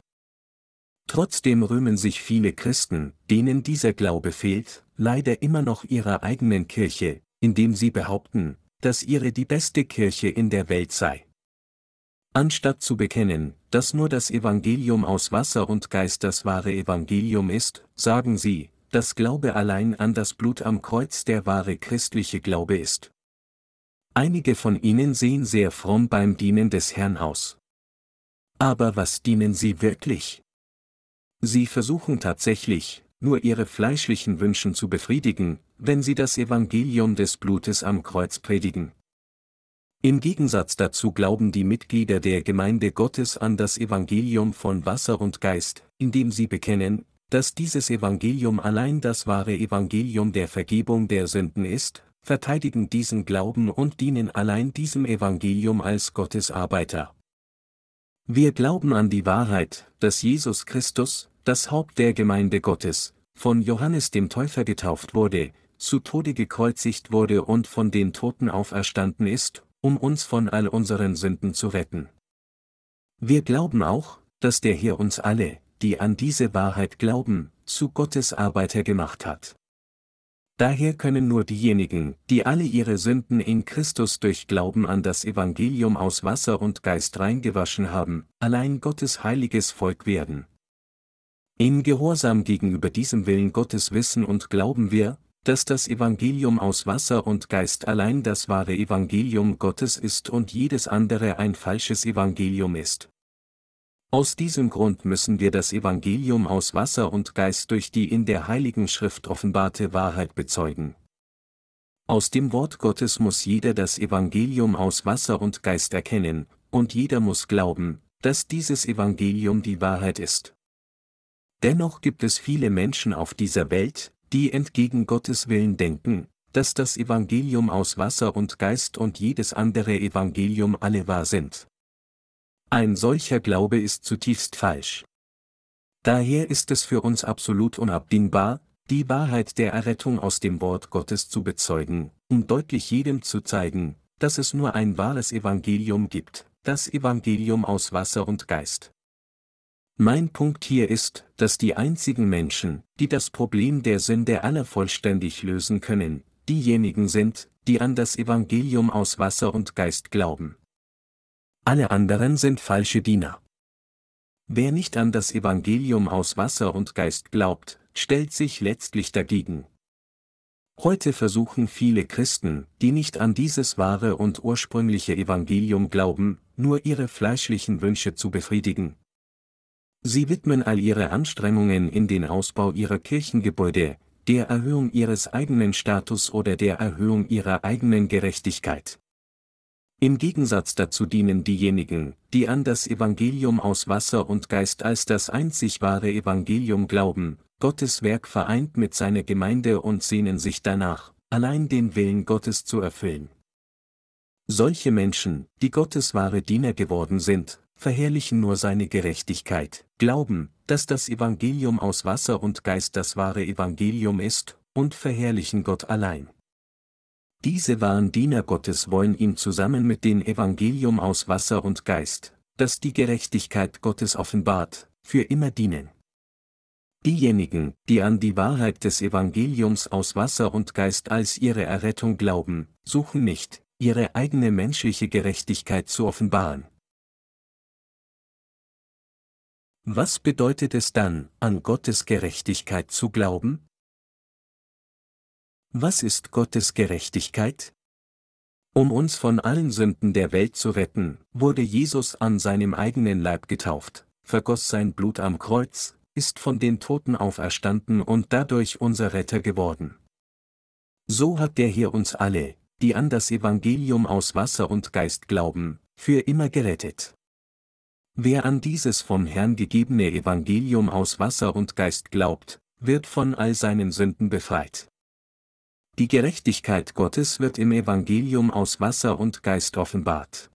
Trotzdem rühmen sich viele Christen, denen dieser Glaube fehlt, leider immer noch ihrer eigenen Kirche, indem sie behaupten, dass ihre die beste Kirche in der Welt sei. Anstatt zu bekennen, dass nur das Evangelium aus Wasser und Geist das wahre Evangelium ist, sagen sie, dass Glaube allein an das Blut am Kreuz der wahre christliche Glaube ist. Einige von ihnen sehen sehr fromm beim Dienen des Herrn aus. Aber was dienen sie wirklich? Sie versuchen tatsächlich, nur ihre fleischlichen Wünschen zu befriedigen, wenn sie das Evangelium des Blutes am Kreuz predigen. Im Gegensatz dazu glauben die Mitglieder der Gemeinde Gottes an das Evangelium von Wasser und Geist, indem sie bekennen, dass dieses Evangelium allein das wahre Evangelium der Vergebung der Sünden ist, verteidigen diesen Glauben und dienen allein diesem Evangelium als Gottes Arbeiter. Wir glauben an die Wahrheit, dass Jesus Christus, das Haupt der Gemeinde Gottes, von Johannes dem Täufer getauft wurde, zu Tode gekreuzigt wurde und von den Toten auferstanden ist, um uns von all unseren Sünden zu retten. Wir glauben auch, dass der Herr uns alle, die an diese Wahrheit glauben, zu Gottes Arbeiter gemacht hat. Daher können nur diejenigen, die alle ihre Sünden in Christus durch Glauben an das Evangelium aus Wasser und Geist reingewaschen haben, allein Gottes heiliges Volk werden. In Gehorsam gegenüber diesem Willen Gottes wissen und glauben wir, dass das Evangelium aus Wasser und Geist allein das wahre Evangelium Gottes ist und jedes andere ein falsches Evangelium ist. Aus diesem Grund müssen wir das Evangelium aus Wasser und Geist durch die in der Heiligen Schrift offenbarte Wahrheit bezeugen. Aus dem Wort Gottes muss jeder das Evangelium aus Wasser und Geist erkennen, und jeder muss glauben, dass dieses Evangelium die Wahrheit ist. Dennoch gibt es viele Menschen auf dieser Welt, die entgegen Gottes Willen denken, dass das Evangelium aus Wasser und Geist und jedes andere Evangelium alle wahr sind. Ein solcher Glaube ist zutiefst falsch. Daher ist es für uns absolut unabdingbar, die Wahrheit der Errettung aus dem Wort Gottes zu bezeugen, um deutlich jedem zu zeigen, dass es nur ein wahres Evangelium gibt, das Evangelium aus Wasser und Geist. Mein Punkt hier ist, dass die einzigen Menschen, die das Problem der Sünde aller vollständig lösen können, diejenigen sind, die an das Evangelium aus Wasser und Geist glauben. Alle anderen sind falsche Diener. Wer nicht an das Evangelium aus Wasser und Geist glaubt, stellt sich letztlich dagegen. Heute versuchen viele Christen, die nicht an dieses wahre und ursprüngliche Evangelium glauben, nur ihre fleischlichen Wünsche zu befriedigen. Sie widmen all ihre Anstrengungen in den Ausbau ihrer Kirchengebäude, der Erhöhung ihres eigenen Status oder der Erhöhung ihrer eigenen Gerechtigkeit. Im Gegensatz dazu dienen diejenigen, die an das Evangelium aus Wasser und Geist als das einzig wahre Evangelium glauben, Gottes Werk vereint mit seiner Gemeinde und sehnen sich danach, allein den Willen Gottes zu erfüllen. Solche Menschen, die Gottes wahre Diener geworden sind, verherrlichen nur seine Gerechtigkeit, glauben, dass das Evangelium aus Wasser und Geist das wahre Evangelium ist, und verherrlichen Gott allein. Diese wahren Diener Gottes wollen ihm zusammen mit dem Evangelium aus Wasser und Geist, das die Gerechtigkeit Gottes offenbart, für immer dienen. Diejenigen, die an die Wahrheit des Evangeliums aus Wasser und Geist als ihre Errettung glauben, suchen nicht, ihre eigene menschliche Gerechtigkeit zu offenbaren. Was bedeutet es dann, an Gottes Gerechtigkeit zu glauben? Was ist Gottes Gerechtigkeit? Um uns von allen Sünden der Welt zu retten, wurde Jesus an seinem eigenen Leib getauft, vergoss sein Blut am Kreuz, ist von den Toten auferstanden und dadurch unser Retter geworden. So hat der hier uns alle, die an das Evangelium aus Wasser und Geist glauben, für immer gerettet. Wer an dieses vom Herrn gegebene Evangelium aus Wasser und Geist glaubt, wird von all seinen Sünden befreit. Die Gerechtigkeit Gottes wird im Evangelium aus Wasser und Geist offenbart.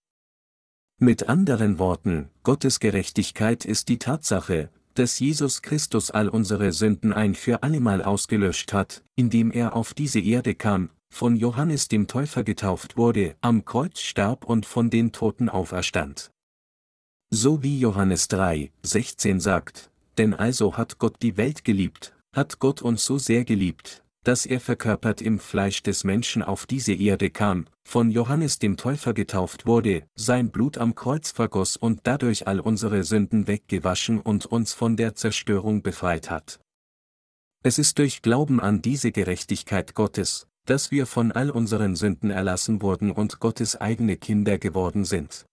Mit anderen Worten, Gottes Gerechtigkeit ist die Tatsache, dass Jesus Christus all unsere Sünden ein für allemal ausgelöscht hat, indem er auf diese Erde kam, von Johannes dem Täufer getauft wurde, am Kreuz starb und von den Toten auferstand. So wie Johannes 3, 16 sagt, denn also hat Gott die Welt geliebt, hat Gott uns so sehr geliebt, dass er verkörpert im Fleisch des Menschen auf diese Erde kam, von Johannes dem Täufer getauft wurde, sein Blut am Kreuz vergoss und dadurch all unsere Sünden weggewaschen und uns von der Zerstörung befreit hat. Es ist durch Glauben an diese Gerechtigkeit Gottes, dass wir von all unseren Sünden erlassen wurden und Gottes eigene Kinder geworden sind.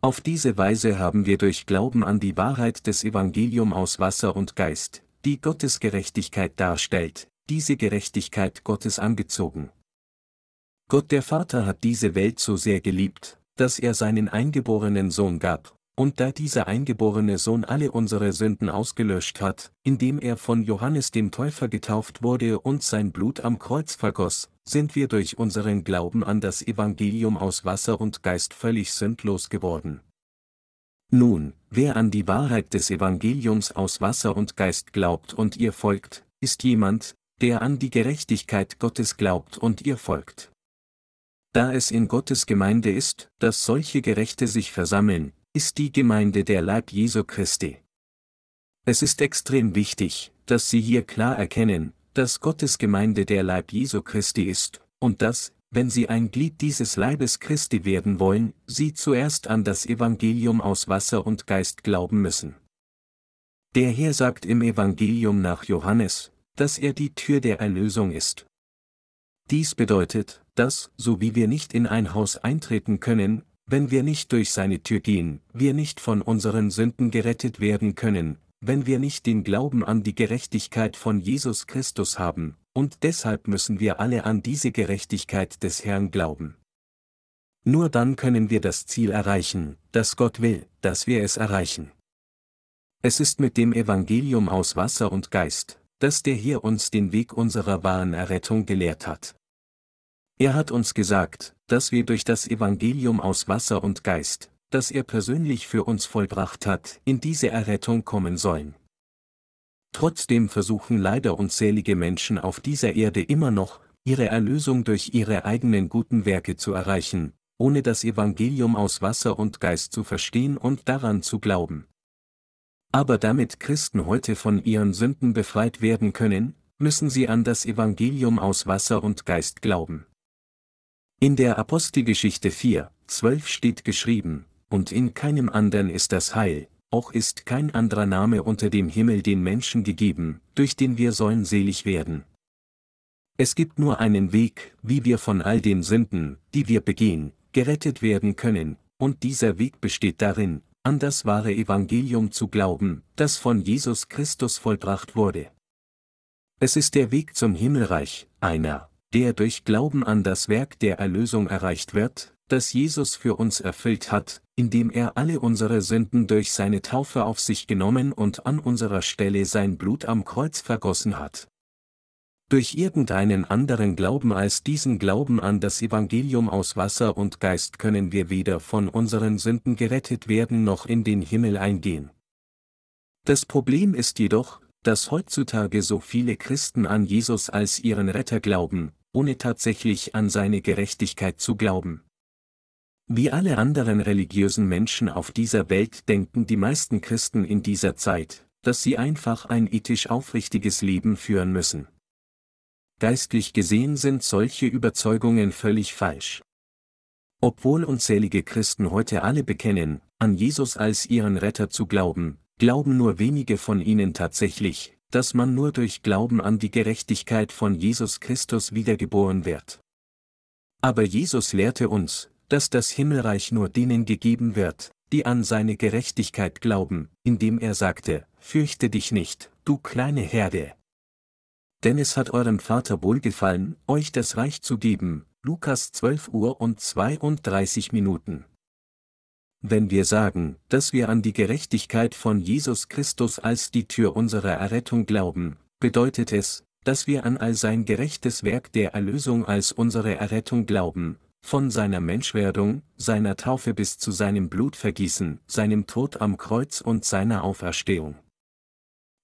Auf diese Weise haben wir durch Glauben an die Wahrheit des Evangelium aus Wasser und Geist, die Gottes Gerechtigkeit darstellt, diese Gerechtigkeit Gottes angezogen. Gott der Vater hat diese Welt so sehr geliebt, dass er seinen eingeborenen Sohn gab, und da dieser eingeborene Sohn alle unsere Sünden ausgelöscht hat, indem er von Johannes dem Täufer getauft wurde und sein Blut am Kreuz vergoss, sind wir durch unseren Glauben an das Evangelium aus Wasser und Geist völlig sündlos geworden. Nun, wer an die Wahrheit des Evangeliums aus Wasser und Geist glaubt und ihr folgt, ist jemand, der an die Gerechtigkeit Gottes glaubt und ihr folgt. Da es in Gottes Gemeinde ist, dass solche Gerechte sich versammeln, ist die Gemeinde der Leib Jesu Christi. Es ist extrem wichtig, dass Sie hier klar erkennen, dass Gottes Gemeinde der Leib Jesu Christi ist, und dass, wenn Sie ein Glied dieses Leibes Christi werden wollen, Sie zuerst an das Evangelium aus Wasser und Geist glauben müssen. Der Herr sagt im Evangelium nach Johannes, dass er die Tür der Erlösung ist. Dies bedeutet, dass, so wie wir nicht in ein Haus eintreten können, wenn wir nicht durch seine Tür gehen, wir nicht von unseren Sünden gerettet werden können, wenn wir nicht den Glauben an die Gerechtigkeit von Jesus Christus haben, und deshalb müssen wir alle an diese Gerechtigkeit des Herrn glauben. Nur dann können wir das Ziel erreichen, das Gott will, dass wir es erreichen. Es ist mit dem Evangelium aus Wasser und Geist, dass der hier uns den Weg unserer wahren Errettung gelehrt hat. Er hat uns gesagt, dass wir durch das Evangelium aus Wasser und Geist, das er persönlich für uns vollbracht hat, in diese Errettung kommen sollen. Trotzdem versuchen leider unzählige Menschen auf dieser Erde immer noch, ihre Erlösung durch ihre eigenen guten Werke zu erreichen, ohne das Evangelium aus Wasser und Geist zu verstehen und daran zu glauben. Aber damit Christen heute von ihren Sünden befreit werden können, müssen sie an das Evangelium aus Wasser und Geist glauben. In der Apostelgeschichte 4, 12 steht geschrieben, und in keinem anderen ist das Heil, auch ist kein anderer Name unter dem Himmel den Menschen gegeben, durch den wir sollen selig werden. Es gibt nur einen Weg, wie wir von all den Sünden, die wir begehen, gerettet werden können, und dieser Weg besteht darin, an das wahre Evangelium zu glauben, das von Jesus Christus vollbracht wurde. Es ist der Weg zum Himmelreich, einer, der durch Glauben an das Werk der Erlösung erreicht wird, das Jesus für uns erfüllt hat, indem er alle unsere Sünden durch seine Taufe auf sich genommen und an unserer Stelle sein Blut am Kreuz vergossen hat. Durch irgendeinen anderen Glauben als diesen Glauben an das Evangelium aus Wasser und Geist können wir weder von unseren Sünden gerettet werden noch in den Himmel eingehen. Das Problem ist jedoch, dass heutzutage so viele Christen an Jesus als ihren Retter glauben, ohne tatsächlich an seine Gerechtigkeit zu glauben. Wie alle anderen religiösen Menschen auf dieser Welt denken die meisten Christen in dieser Zeit, dass sie einfach ein ethisch aufrichtiges Leben führen müssen. Geistlich gesehen sind solche Überzeugungen völlig falsch. Obwohl unzählige Christen heute alle bekennen, an Jesus als ihren Retter zu glauben, glauben nur wenige von ihnen tatsächlich, dass man nur durch Glauben an die Gerechtigkeit von Jesus Christus wiedergeboren wird. Aber Jesus lehrte uns, dass das Himmelreich nur denen gegeben wird, die an seine Gerechtigkeit glauben, indem er sagte, Fürchte dich nicht, du kleine Herde, denn es hat eurem Vater wohlgefallen, euch das Reich zu geben. Lukas 12 Uhr und 32 Minuten. Wenn wir sagen, dass wir an die Gerechtigkeit von Jesus Christus als die Tür unserer Errettung glauben, bedeutet es, dass wir an all sein gerechtes Werk der Erlösung als unsere Errettung glauben, von seiner Menschwerdung, seiner Taufe bis zu seinem Blutvergießen, seinem Tod am Kreuz und seiner Auferstehung.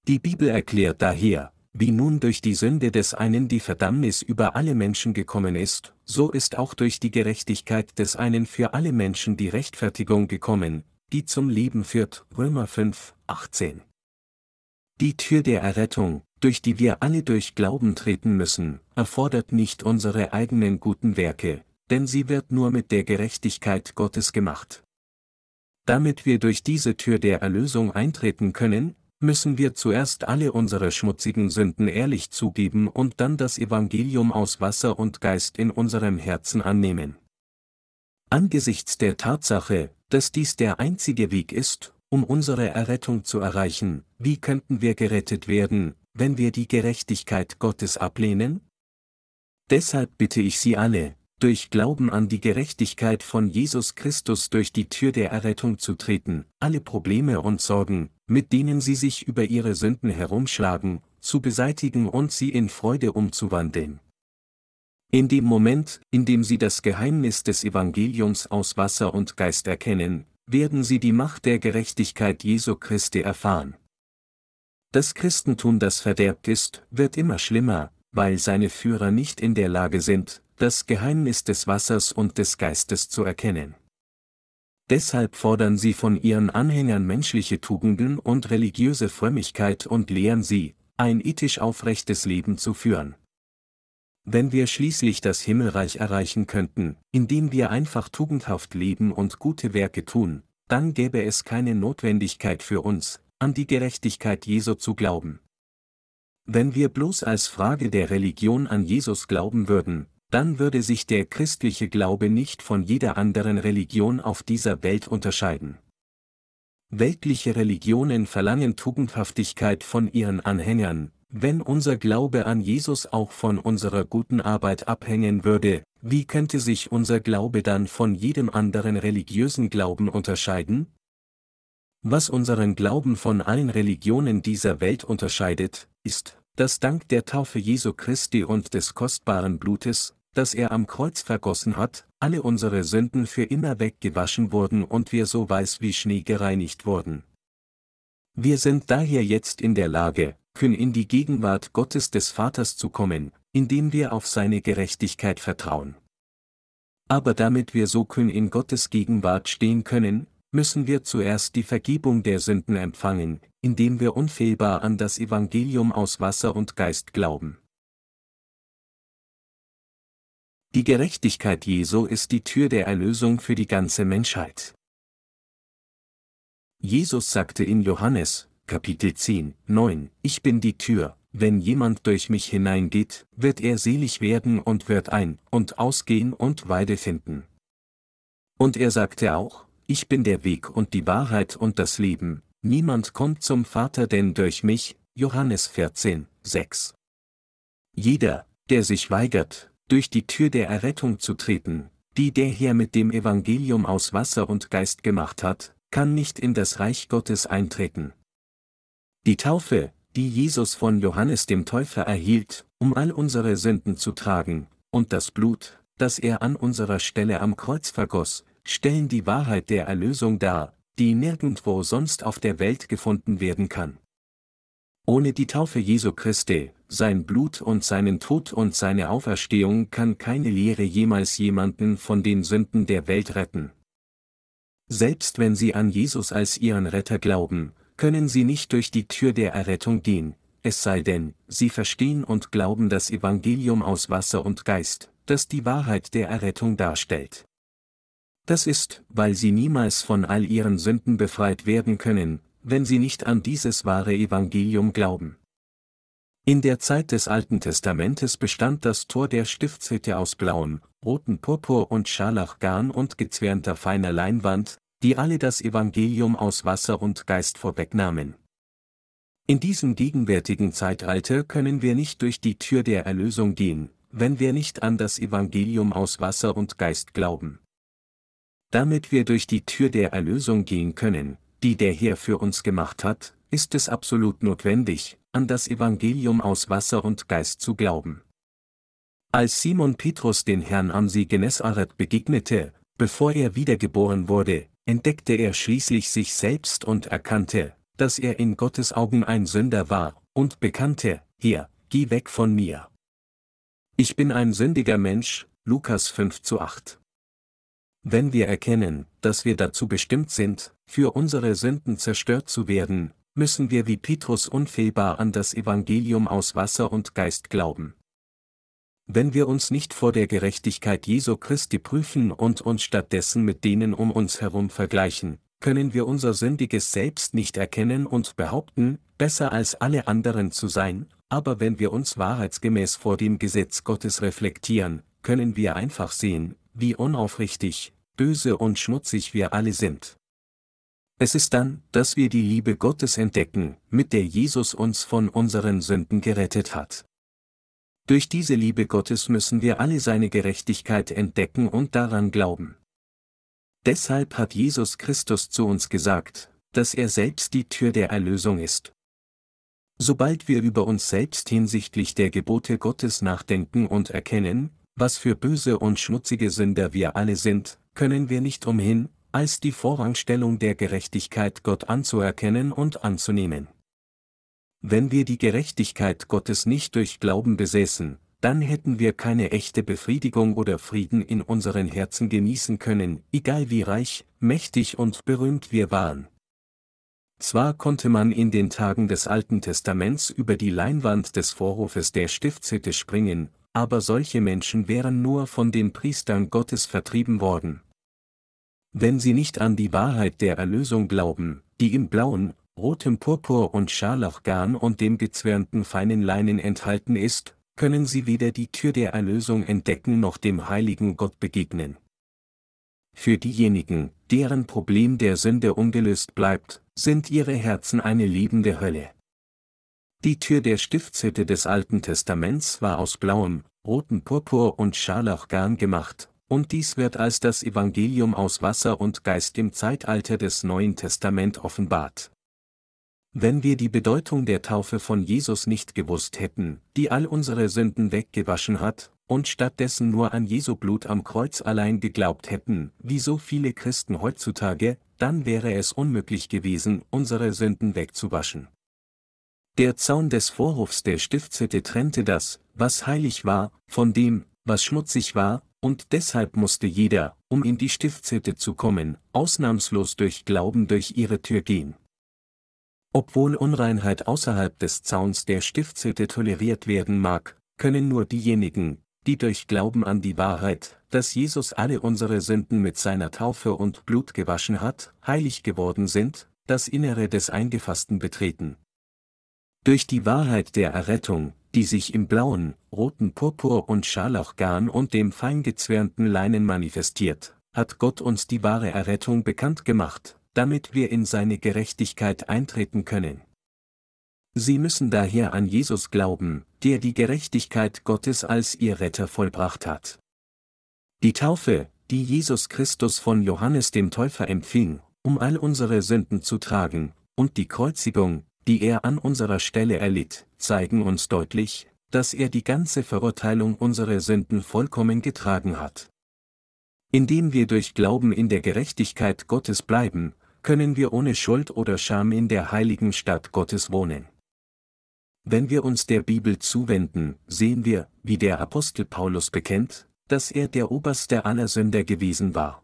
Die Bibel erklärt daher, wie nun durch die Sünde des einen die Verdammnis über alle Menschen gekommen ist, so ist auch durch die Gerechtigkeit des einen für alle Menschen die Rechtfertigung gekommen, die zum Leben führt. Römer 5, 18. Die Tür der Errettung, durch die wir alle durch Glauben treten müssen, erfordert nicht unsere eigenen guten Werke, denn sie wird nur mit der Gerechtigkeit Gottes gemacht. Damit wir durch diese Tür der Erlösung eintreten können, müssen wir zuerst alle unsere schmutzigen Sünden ehrlich zugeben und dann das Evangelium aus Wasser und Geist in unserem Herzen annehmen. Angesichts der Tatsache, dass dies der einzige Weg ist, um unsere Errettung zu erreichen, wie könnten wir gerettet werden, wenn wir die Gerechtigkeit Gottes ablehnen? Deshalb bitte ich Sie alle, durch Glauben an die Gerechtigkeit von Jesus Christus durch die Tür der Errettung zu treten, alle Probleme und Sorgen, mit denen sie sich über ihre Sünden herumschlagen, zu beseitigen und sie in Freude umzuwandeln. In dem Moment, in dem sie das Geheimnis des Evangeliums aus Wasser und Geist erkennen, werden sie die Macht der Gerechtigkeit Jesu Christi erfahren. Das Christentum, das verderbt ist, wird immer schlimmer, weil seine Führer nicht in der Lage sind, das Geheimnis des Wassers und des Geistes zu erkennen. Deshalb fordern sie von ihren Anhängern menschliche Tugenden und religiöse Frömmigkeit und lehren sie, ein ethisch aufrechtes Leben zu führen. Wenn wir schließlich das Himmelreich erreichen könnten, indem wir einfach tugendhaft leben und gute Werke tun, dann gäbe es keine Notwendigkeit für uns, an die Gerechtigkeit Jesu zu glauben. Wenn wir bloß als Frage der Religion an Jesus glauben würden, dann würde sich der christliche Glaube nicht von jeder anderen Religion auf dieser Welt unterscheiden. Weltliche Religionen verlangen Tugendhaftigkeit von ihren Anhängern, wenn unser Glaube an Jesus auch von unserer guten Arbeit abhängen würde, wie könnte sich unser Glaube dann von jedem anderen religiösen Glauben unterscheiden? Was unseren Glauben von allen Religionen dieser Welt unterscheidet, ist, dass dank der Taufe Jesu Christi und des kostbaren Blutes, das er am Kreuz vergossen hat, alle unsere Sünden für immer weggewaschen wurden und wir so weiß wie Schnee gereinigt wurden. Wir sind daher jetzt in der Lage, können in die Gegenwart Gottes des Vaters zu kommen, indem wir auf seine Gerechtigkeit vertrauen. Aber damit wir so können in Gottes Gegenwart stehen können, müssen wir zuerst die Vergebung der Sünden empfangen, indem wir unfehlbar an das Evangelium aus Wasser und Geist glauben. Die Gerechtigkeit Jesu ist die Tür der Erlösung für die ganze Menschheit. Jesus sagte in Johannes, Kapitel 10, 9, Ich bin die Tür, wenn jemand durch mich hineingeht, wird er selig werden und wird ein- und ausgehen und Weide finden. Und er sagte auch, Ich bin der Weg und die Wahrheit und das Leben, niemand kommt zum Vater denn durch mich, Johannes 14, 6. Jeder, der sich weigert, durch die Tür der Errettung zu treten, die der Herr mit dem Evangelium aus Wasser und Geist gemacht hat, kann nicht in das Reich Gottes eintreten. Die Taufe, die Jesus von Johannes dem Täufer erhielt, um all unsere Sünden zu tragen, und das Blut, das er an unserer Stelle am Kreuz vergoss, stellen die Wahrheit der Erlösung dar, die nirgendwo sonst auf der Welt gefunden werden kann. Ohne die Taufe Jesu Christi, sein Blut und seinen Tod und seine Auferstehung kann keine Lehre jemals jemanden von den Sünden der Welt retten. Selbst wenn sie an Jesus als ihren Retter glauben, können sie nicht durch die Tür der Errettung gehen, es sei denn, sie verstehen und glauben das Evangelium aus Wasser und Geist, das die Wahrheit der Errettung darstellt. Das ist, weil sie niemals von all ihren Sünden befreit werden können, wenn sie nicht an dieses wahre Evangelium glauben. In der Zeit des Alten Testamentes bestand das Tor der Stiftshütte aus blauem, roten Purpur und Scharlachgarn und gezwirnter feiner Leinwand, die alle das Evangelium aus Wasser und Geist vorwegnahmen. In diesem gegenwärtigen Zeitalter können wir nicht durch die Tür der Erlösung gehen, wenn wir nicht an das Evangelium aus Wasser und Geist glauben. Damit wir durch die Tür der Erlösung gehen können, die der Herr für uns gemacht hat, ist es absolut notwendig, an das Evangelium aus Wasser und Geist zu glauben. Als Simon Petrus den Herrn am See Genezareth begegnete, bevor er wiedergeboren wurde, entdeckte er schließlich sich selbst und erkannte, dass er in Gottes Augen ein Sünder war, und bekannte, hier, geh weg von mir. Ich bin ein sündiger Mensch, Lukas 5 zu 8. Wenn wir erkennen, dass wir dazu bestimmt sind, für unsere Sünden zerstört zu werden, müssen wir wie Petrus unfehlbar an das Evangelium aus Wasser und Geist glauben. Wenn wir uns nicht vor der Gerechtigkeit Jesu Christi prüfen und uns stattdessen mit denen um uns herum vergleichen, können wir unser sündiges Selbst nicht erkennen und behaupten, besser als alle anderen zu sein, aber wenn wir uns wahrheitsgemäß vor dem Gesetz Gottes reflektieren, können wir einfach sehen, wie unaufrichtig, böse und schmutzig wir alle sind. Es ist dann, dass wir die Liebe Gottes entdecken, mit der Jesus uns von unseren Sünden gerettet hat. Durch diese Liebe Gottes müssen wir alle seine Gerechtigkeit entdecken und daran glauben. Deshalb hat Jesus Christus zu uns gesagt, dass er selbst die Tür der Erlösung ist. Sobald wir über uns selbst hinsichtlich der Gebote Gottes nachdenken und erkennen, was für böse und schmutzige Sünder wir alle sind, können wir nicht umhin, als die Vorrangstellung der Gerechtigkeit Gott anzuerkennen und anzunehmen. Wenn wir die Gerechtigkeit Gottes nicht durch Glauben besäßen, dann hätten wir keine echte Befriedigung oder Frieden in unseren Herzen genießen können, egal wie reich, mächtig und berühmt wir waren. Zwar konnte man in den Tagen des Alten Testaments über die Leinwand des Vorhofes der Stiftshütte springen, aber solche Menschen wären nur von den Priestern Gottes vertrieben worden, wenn sie nicht an die Wahrheit der Erlösung glauben, die im blauen, rotem Purpur und Scharlachgarn und dem gezwirnten feinen Leinen enthalten ist, können sie weder die Tür der Erlösung entdecken noch dem heiligen Gott begegnen. Für diejenigen, deren Problem der Sünde ungelöst bleibt, sind ihre Herzen eine liebende Hölle. Die Tür der Stiftshütte des Alten Testaments war aus blauem, rotem Purpur und Scharlachgarn gemacht, und dies wird als das Evangelium aus Wasser und Geist im Zeitalter des Neuen Testament offenbart. Wenn wir die Bedeutung der Taufe von Jesus nicht gewusst hätten, die all unsere Sünden weggewaschen hat, und stattdessen nur an Jesu Blut am Kreuz allein geglaubt hätten, wie so viele Christen heutzutage, dann wäre es unmöglich gewesen, unsere Sünden wegzuwaschen. Der Zaun des Vorhofs der Stiftshütte trennte das, was heilig war, von dem, was schmutzig war, und deshalb musste jeder, um in die Stiftshütte zu kommen, ausnahmslos durch Glauben durch ihre Tür gehen. Obwohl Unreinheit außerhalb des Zauns der Stiftshütte toleriert werden mag, können nur diejenigen, die durch Glauben an die Wahrheit, dass Jesus alle unsere Sünden mit seiner Taufe und Blut gewaschen hat, heilig geworden sind, das Innere des Eingefassten betreten. Durch die Wahrheit der Errettung, die sich im blauen, roten Purpur und Scharlachgarn und dem feingezwirnten Leinen manifestiert, hat Gott uns die wahre Errettung bekannt gemacht, damit wir in seine Gerechtigkeit eintreten können. Sie müssen daher an Jesus glauben, der die Gerechtigkeit Gottes als ihr Retter vollbracht hat. Die Taufe, die Jesus Christus von Johannes dem Täufer empfing, um all unsere Sünden zu tragen, und die Kreuzigung, die er an unserer Stelle erlitt, zeigen uns deutlich, dass er die ganze Verurteilung unserer Sünden vollkommen getragen hat. Indem wir durch Glauben in der Gerechtigkeit Gottes bleiben, können wir ohne Schuld oder Scham in der heiligen Stadt Gottes wohnen. Wenn wir uns der Bibel zuwenden, sehen wir, wie der Apostel Paulus bekennt, dass er der oberste aller Sünder gewesen war.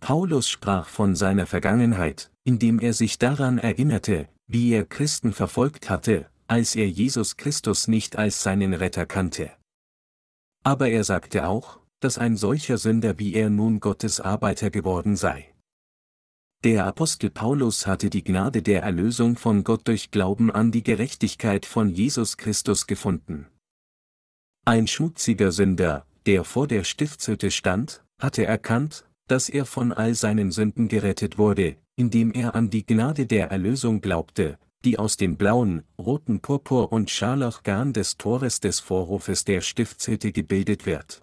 Paulus sprach von seiner Vergangenheit, indem er sich daran erinnerte, wie er Christen verfolgt hatte, als er Jesus Christus nicht als seinen Retter kannte. Aber er sagte auch, dass ein solcher Sünder wie er nun Gottes Arbeiter geworden sei. Der Apostel Paulus hatte die Gnade der Erlösung von Gott durch Glauben an die Gerechtigkeit von Jesus Christus gefunden. Ein schmutziger Sünder, der vor der Stiftshütte stand, hatte erkannt, dass er von all seinen Sünden gerettet wurde, indem er an die Gnade der Erlösung glaubte, die aus dem blauen, roten Purpur und Scharlachgarn des Tores des Vorhofes der Stiftshütte gebildet wird.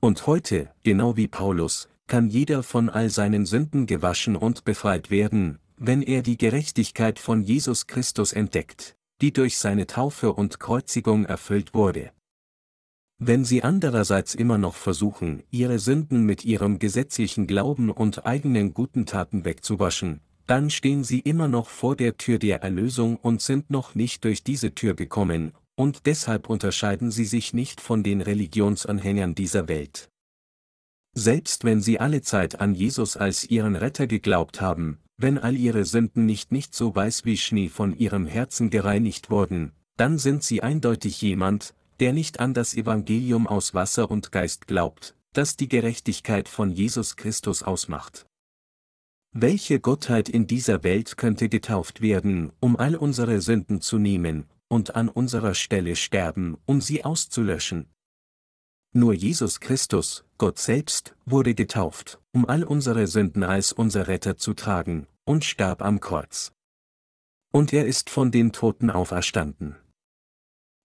Und heute, genau wie Paulus, kann jeder von all seinen Sünden gewaschen und befreit werden, wenn er die Gerechtigkeit von Jesus Christus entdeckt, die durch seine Taufe und Kreuzigung erfüllt wurde. Wenn sie andererseits immer noch versuchen, ihre Sünden mit ihrem gesetzlichen Glauben und eigenen guten Taten wegzuwaschen, dann stehen sie immer noch vor der Tür der Erlösung und sind noch nicht durch diese Tür gekommen, und deshalb unterscheiden sie sich nicht von den Religionsanhängern dieser Welt. Selbst wenn sie alle Zeit an Jesus als ihren Retter geglaubt haben, wenn all ihre Sünden nicht nicht so weiß wie Schnee von ihrem Herzen gereinigt wurden, dann sind sie eindeutig jemand, der nicht an das Evangelium aus Wasser und Geist glaubt, das die Gerechtigkeit von Jesus Christus ausmacht. Welche Gottheit in dieser Welt könnte getauft werden, um all unsere Sünden zu nehmen, und an unserer Stelle sterben, um sie auszulöschen? Nur Jesus Christus, Gott selbst, wurde getauft, um all unsere Sünden als unser Retter zu tragen, und starb am Kreuz. Und er ist von den Toten auferstanden.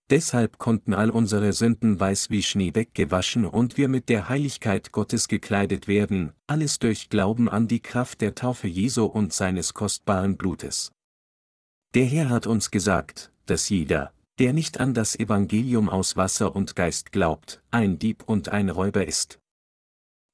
Deshalb konnten all unsere Sünden weiß wie Schnee weggewaschen und wir mit der Heiligkeit Gottes gekleidet werden, alles durch Glauben an die Kraft der Taufe Jesu und seines kostbaren Blutes. Der Herr hat uns gesagt, dass jeder, der nicht an das Evangelium aus Wasser und Geist glaubt, ein Dieb und ein Räuber ist.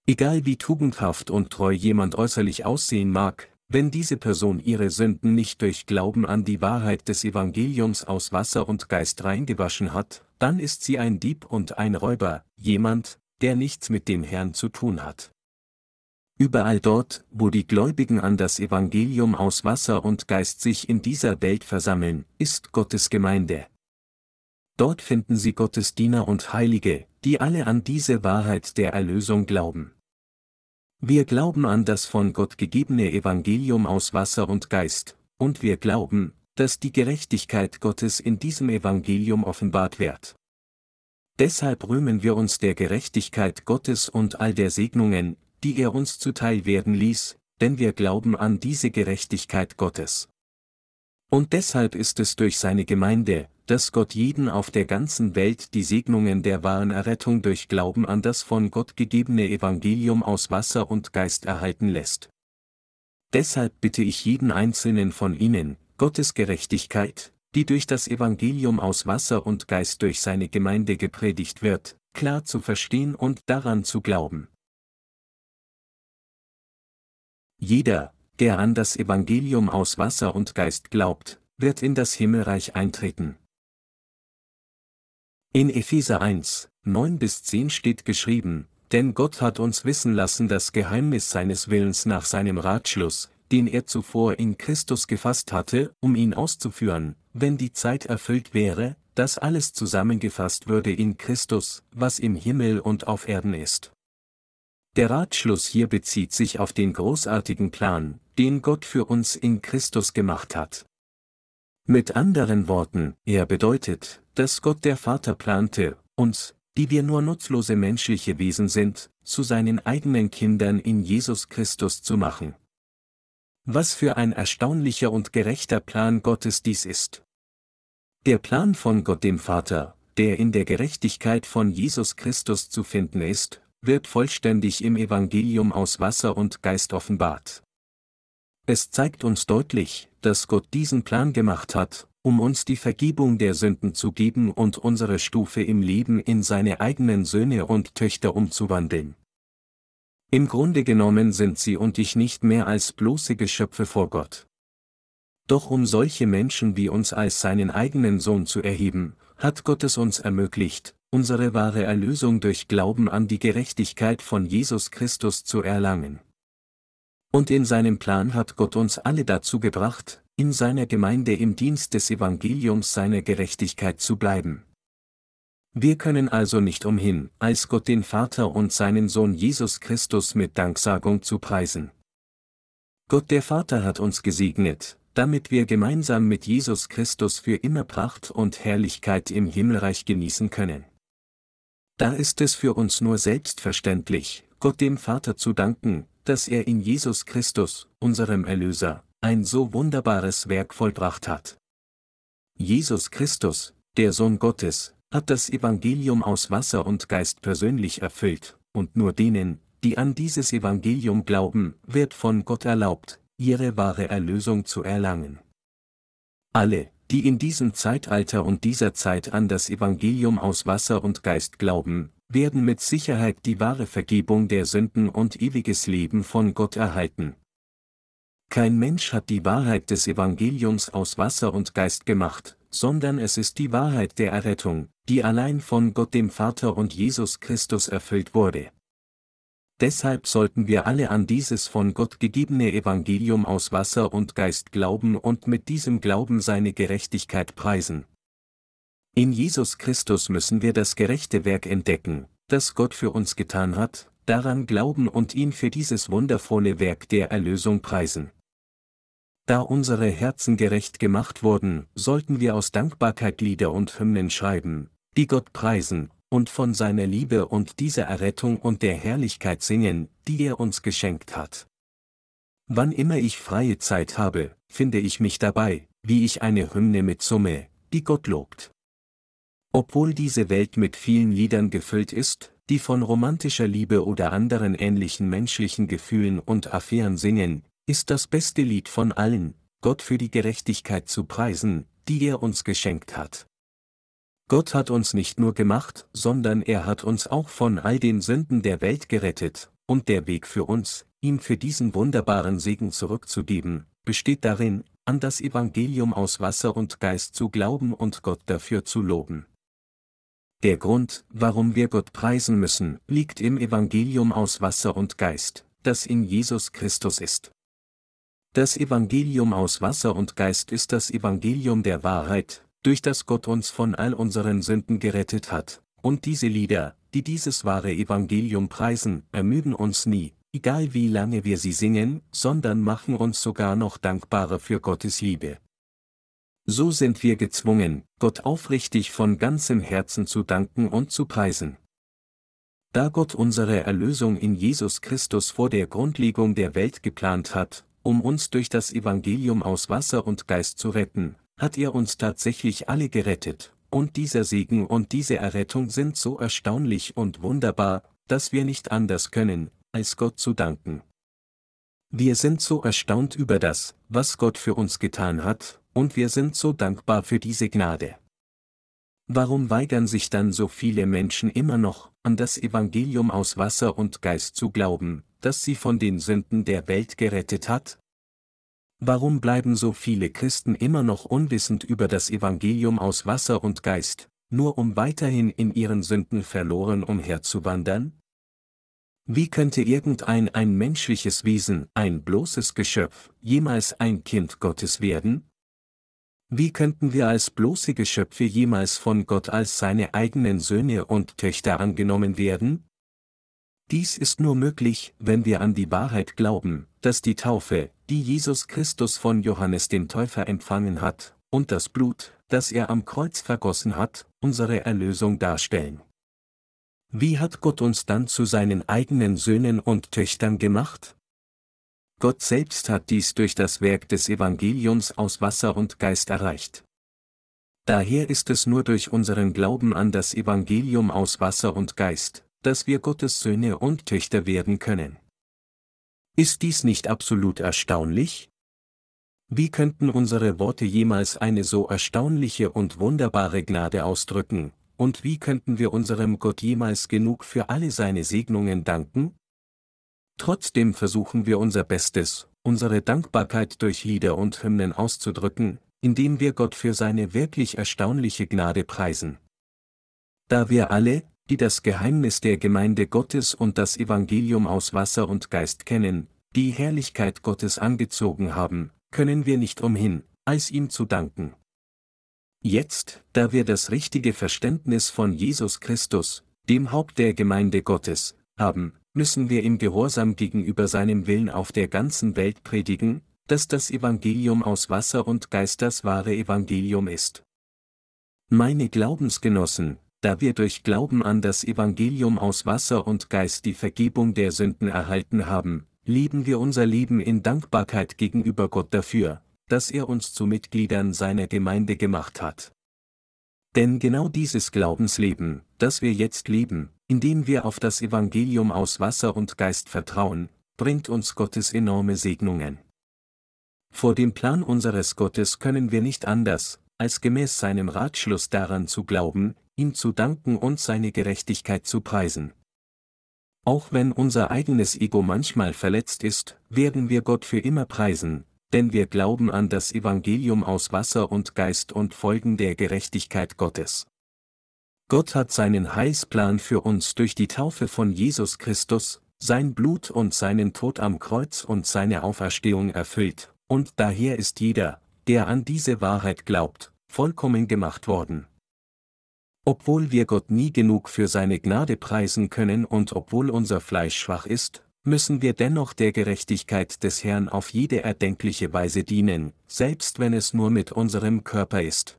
Egal wie tugendhaft und treu jemand äußerlich aussehen mag, wenn diese Person ihre Sünden nicht durch Glauben an die Wahrheit des Evangeliums aus Wasser und Geist reingewaschen hat, dann ist sie ein Dieb und ein Räuber, jemand, der nichts mit dem Herrn zu tun hat. Überall dort, wo die Gläubigen an das Evangelium aus Wasser und Geist sich in dieser Welt versammeln, ist Gottes Gemeinde. Dort finden sie Gottes Diener und Heilige, die alle an diese Wahrheit der Erlösung glauben. Wir glauben an das von Gott gegebene Evangelium aus Wasser und Geist, und wir glauben, dass die Gerechtigkeit Gottes in diesem Evangelium offenbart wird. Deshalb rühmen wir uns der Gerechtigkeit Gottes und all der Segnungen, die er uns zuteil werden ließ, denn wir glauben an diese Gerechtigkeit Gottes. Und deshalb ist es durch seine Gemeinde, dass Gott jeden auf der ganzen Welt die Segnungen der wahren Errettung durch Glauben an das von Gott gegebene Evangelium aus Wasser und Geist erhalten lässt. Deshalb bitte ich jeden einzelnen von Ihnen, Gottes Gerechtigkeit, die durch das Evangelium aus Wasser und Geist durch seine Gemeinde gepredigt wird, klar zu verstehen und daran zu glauben. Jeder, der an das Evangelium aus Wasser und Geist glaubt, wird in das Himmelreich eintreten. In Epheser 1, 9 bis 10 steht geschrieben, denn Gott hat uns wissen lassen das Geheimnis seines Willens nach seinem Ratschluss, den er zuvor in Christus gefasst hatte, um ihn auszuführen, wenn die Zeit erfüllt wäre, dass alles zusammengefasst würde in Christus, was im Himmel und auf Erden ist. Der Ratschluss hier bezieht sich auf den großartigen Plan, den Gott für uns in Christus gemacht hat. Mit anderen Worten, er bedeutet, dass Gott der Vater plante, uns, die wir nur nutzlose menschliche Wesen sind, zu seinen eigenen Kindern in Jesus Christus zu machen. Was für ein erstaunlicher und gerechter Plan Gottes dies ist. Der Plan von Gott dem Vater, der in der Gerechtigkeit von Jesus Christus zu finden ist, wird vollständig im Evangelium aus Wasser und Geist offenbart. Es zeigt uns deutlich, dass Gott diesen Plan gemacht hat, um uns die Vergebung der Sünden zu geben und unsere Stufe im Leben in seine eigenen Söhne und Töchter umzuwandeln. Im Grunde genommen sind sie und ich nicht mehr als bloße Geschöpfe vor Gott. Doch um solche Menschen wie uns als seinen eigenen Sohn zu erheben, hat Gott es uns ermöglicht, unsere wahre Erlösung durch Glauben an die Gerechtigkeit von Jesus Christus zu erlangen. Und in seinem Plan hat Gott uns alle dazu gebracht, in seiner Gemeinde im Dienst des Evangeliums seiner Gerechtigkeit zu bleiben. Wir können also nicht umhin, als Gott den Vater und seinen Sohn Jesus Christus mit Danksagung zu preisen. Gott der Vater hat uns gesegnet, damit wir gemeinsam mit Jesus Christus für immer Pracht und Herrlichkeit im Himmelreich genießen können. Da ist es für uns nur selbstverständlich, Gott dem Vater zu danken, dass er in Jesus Christus, unserem Erlöser, ein so wunderbares Werk vollbracht hat. Jesus Christus, der Sohn Gottes, hat das Evangelium aus Wasser und Geist persönlich erfüllt, und nur denen, die an dieses Evangelium glauben, wird von Gott erlaubt, ihre wahre Erlösung zu erlangen. Alle, die in diesem Zeitalter und dieser Zeit an das Evangelium aus Wasser und Geist glauben, werden mit Sicherheit die wahre Vergebung der Sünden und ewiges Leben von Gott erhalten, kein Mensch hat die Wahrheit des Evangeliums aus Wasser und Geist gemacht, sondern es ist die Wahrheit der Errettung, die allein von Gott dem Vater und Jesus Christus erfüllt wurde. Deshalb sollten wir alle an dieses von Gott gegebene Evangelium aus Wasser und Geist glauben und mit diesem Glauben seine Gerechtigkeit preisen. In Jesus Christus müssen wir das gerechte Werk entdecken, das Gott für uns getan hat, daran glauben und ihn für dieses wundervolle Werk der Erlösung preisen. Da unsere Herzen gerecht gemacht wurden, sollten wir aus Dankbarkeit Lieder und Hymnen schreiben, die Gott preisen, und von seiner Liebe und dieser Errettung und der Herrlichkeit singen, die er uns geschenkt hat. Wann immer ich freie Zeit habe, finde ich mich dabei, wie ich eine Hymne mitsumme, die Gott lobt. Obwohl diese Welt mit vielen Liedern gefüllt ist, die von romantischer Liebe oder anderen ähnlichen menschlichen Gefühlen und Affären singen, ist das beste Lied von allen, Gott für die Gerechtigkeit zu preisen, die er uns geschenkt hat. Gott hat uns nicht nur gemacht, sondern er hat uns auch von all den Sünden der Welt gerettet, und der Weg für uns, ihm für diesen wunderbaren Segen zurückzugeben, besteht darin, an das Evangelium aus Wasser und Geist zu glauben und Gott dafür zu loben. Der Grund, warum wir Gott preisen müssen, liegt im Evangelium aus Wasser und Geist, das in Jesus Christus ist. Das Evangelium aus Wasser und Geist ist das Evangelium der Wahrheit, durch das Gott uns von all unseren Sünden gerettet hat, und diese Lieder, die dieses wahre Evangelium preisen, ermüden uns nie, egal wie lange wir sie singen, sondern machen uns sogar noch dankbarer für Gottes Liebe. So sind wir gezwungen, Gott aufrichtig von ganzem Herzen zu danken und zu preisen. Da Gott unsere Erlösung in Jesus Christus vor der Grundlegung der Welt geplant hat, um uns durch das Evangelium aus Wasser und Geist zu retten, hat er uns tatsächlich alle gerettet, und dieser Segen und diese Errettung sind so erstaunlich und wunderbar, dass wir nicht anders können, als Gott zu danken. Wir sind so erstaunt über das, was Gott für uns getan hat, und wir sind so dankbar für diese Gnade. Warum weigern sich dann so viele Menschen immer noch, an das Evangelium aus Wasser und Geist zu glauben, das sie von den Sünden der Welt gerettet hat? Warum bleiben so viele Christen immer noch unwissend über das Evangelium aus Wasser und Geist, nur um weiterhin in ihren Sünden verloren umherzuwandern? Wie könnte irgendein ein menschliches Wesen, ein bloßes Geschöpf, jemals ein Kind Gottes werden? Wie könnten wir als bloße Geschöpfe jemals von Gott als seine eigenen Söhne und Töchter angenommen werden? Dies ist nur möglich, wenn wir an die Wahrheit glauben, dass die Taufe, die Jesus Christus von Johannes dem Täufer empfangen hat, und das Blut, das er am Kreuz vergossen hat, unsere Erlösung darstellen. Wie hat Gott uns dann zu seinen eigenen Söhnen und Töchtern gemacht? Gott selbst hat dies durch das Werk des Evangeliums aus Wasser und Geist erreicht. Daher ist es nur durch unseren Glauben an das Evangelium aus Wasser und Geist, dass wir Gottes Söhne und Töchter werden können. Ist dies nicht absolut erstaunlich? Wie könnten unsere Worte jemals eine so erstaunliche und wunderbare Gnade ausdrücken, und wie könnten wir unserem Gott jemals genug für alle seine Segnungen danken? Trotzdem versuchen wir unser Bestes, unsere Dankbarkeit durch Lieder und Hymnen auszudrücken, indem wir Gott für seine wirklich erstaunliche Gnade preisen. Da wir alle, die das Geheimnis der Gemeinde Gottes und das Evangelium aus Wasser und Geist kennen, die Herrlichkeit Gottes angezogen haben, können wir nicht umhin, als ihm zu danken. Jetzt, da wir das richtige Verständnis von Jesus Christus, dem Haupt der Gemeinde Gottes, haben, müssen wir im Gehorsam gegenüber seinem Willen auf der ganzen Welt predigen, dass das Evangelium aus Wasser und Geist das wahre Evangelium ist. Meine Glaubensgenossen, da wir durch Glauben an das Evangelium aus Wasser und Geist die Vergebung der Sünden erhalten haben, lieben wir unser Leben in Dankbarkeit gegenüber Gott dafür, dass er uns zu Mitgliedern seiner Gemeinde gemacht hat. Denn genau dieses Glaubensleben, das wir jetzt leben, indem wir auf das Evangelium aus Wasser und Geist vertrauen, bringt uns Gottes enorme Segnungen. Vor dem Plan unseres Gottes können wir nicht anders, als gemäß seinem Ratschluss daran zu glauben, ihm zu danken und seine Gerechtigkeit zu preisen. Auch wenn unser eigenes Ego manchmal verletzt ist, werden wir Gott für immer preisen, denn wir glauben an das Evangelium aus Wasser und Geist und folgen der Gerechtigkeit Gottes. Gott hat seinen Heilsplan für uns durch die Taufe von Jesus Christus, sein Blut und seinen Tod am Kreuz und seine Auferstehung erfüllt, und daher ist jeder, der an diese Wahrheit glaubt, vollkommen gemacht worden. Obwohl wir Gott nie genug für seine Gnade preisen können und obwohl unser Fleisch schwach ist, müssen wir dennoch der Gerechtigkeit des Herrn auf jede erdenkliche Weise dienen, selbst wenn es nur mit unserem Körper ist.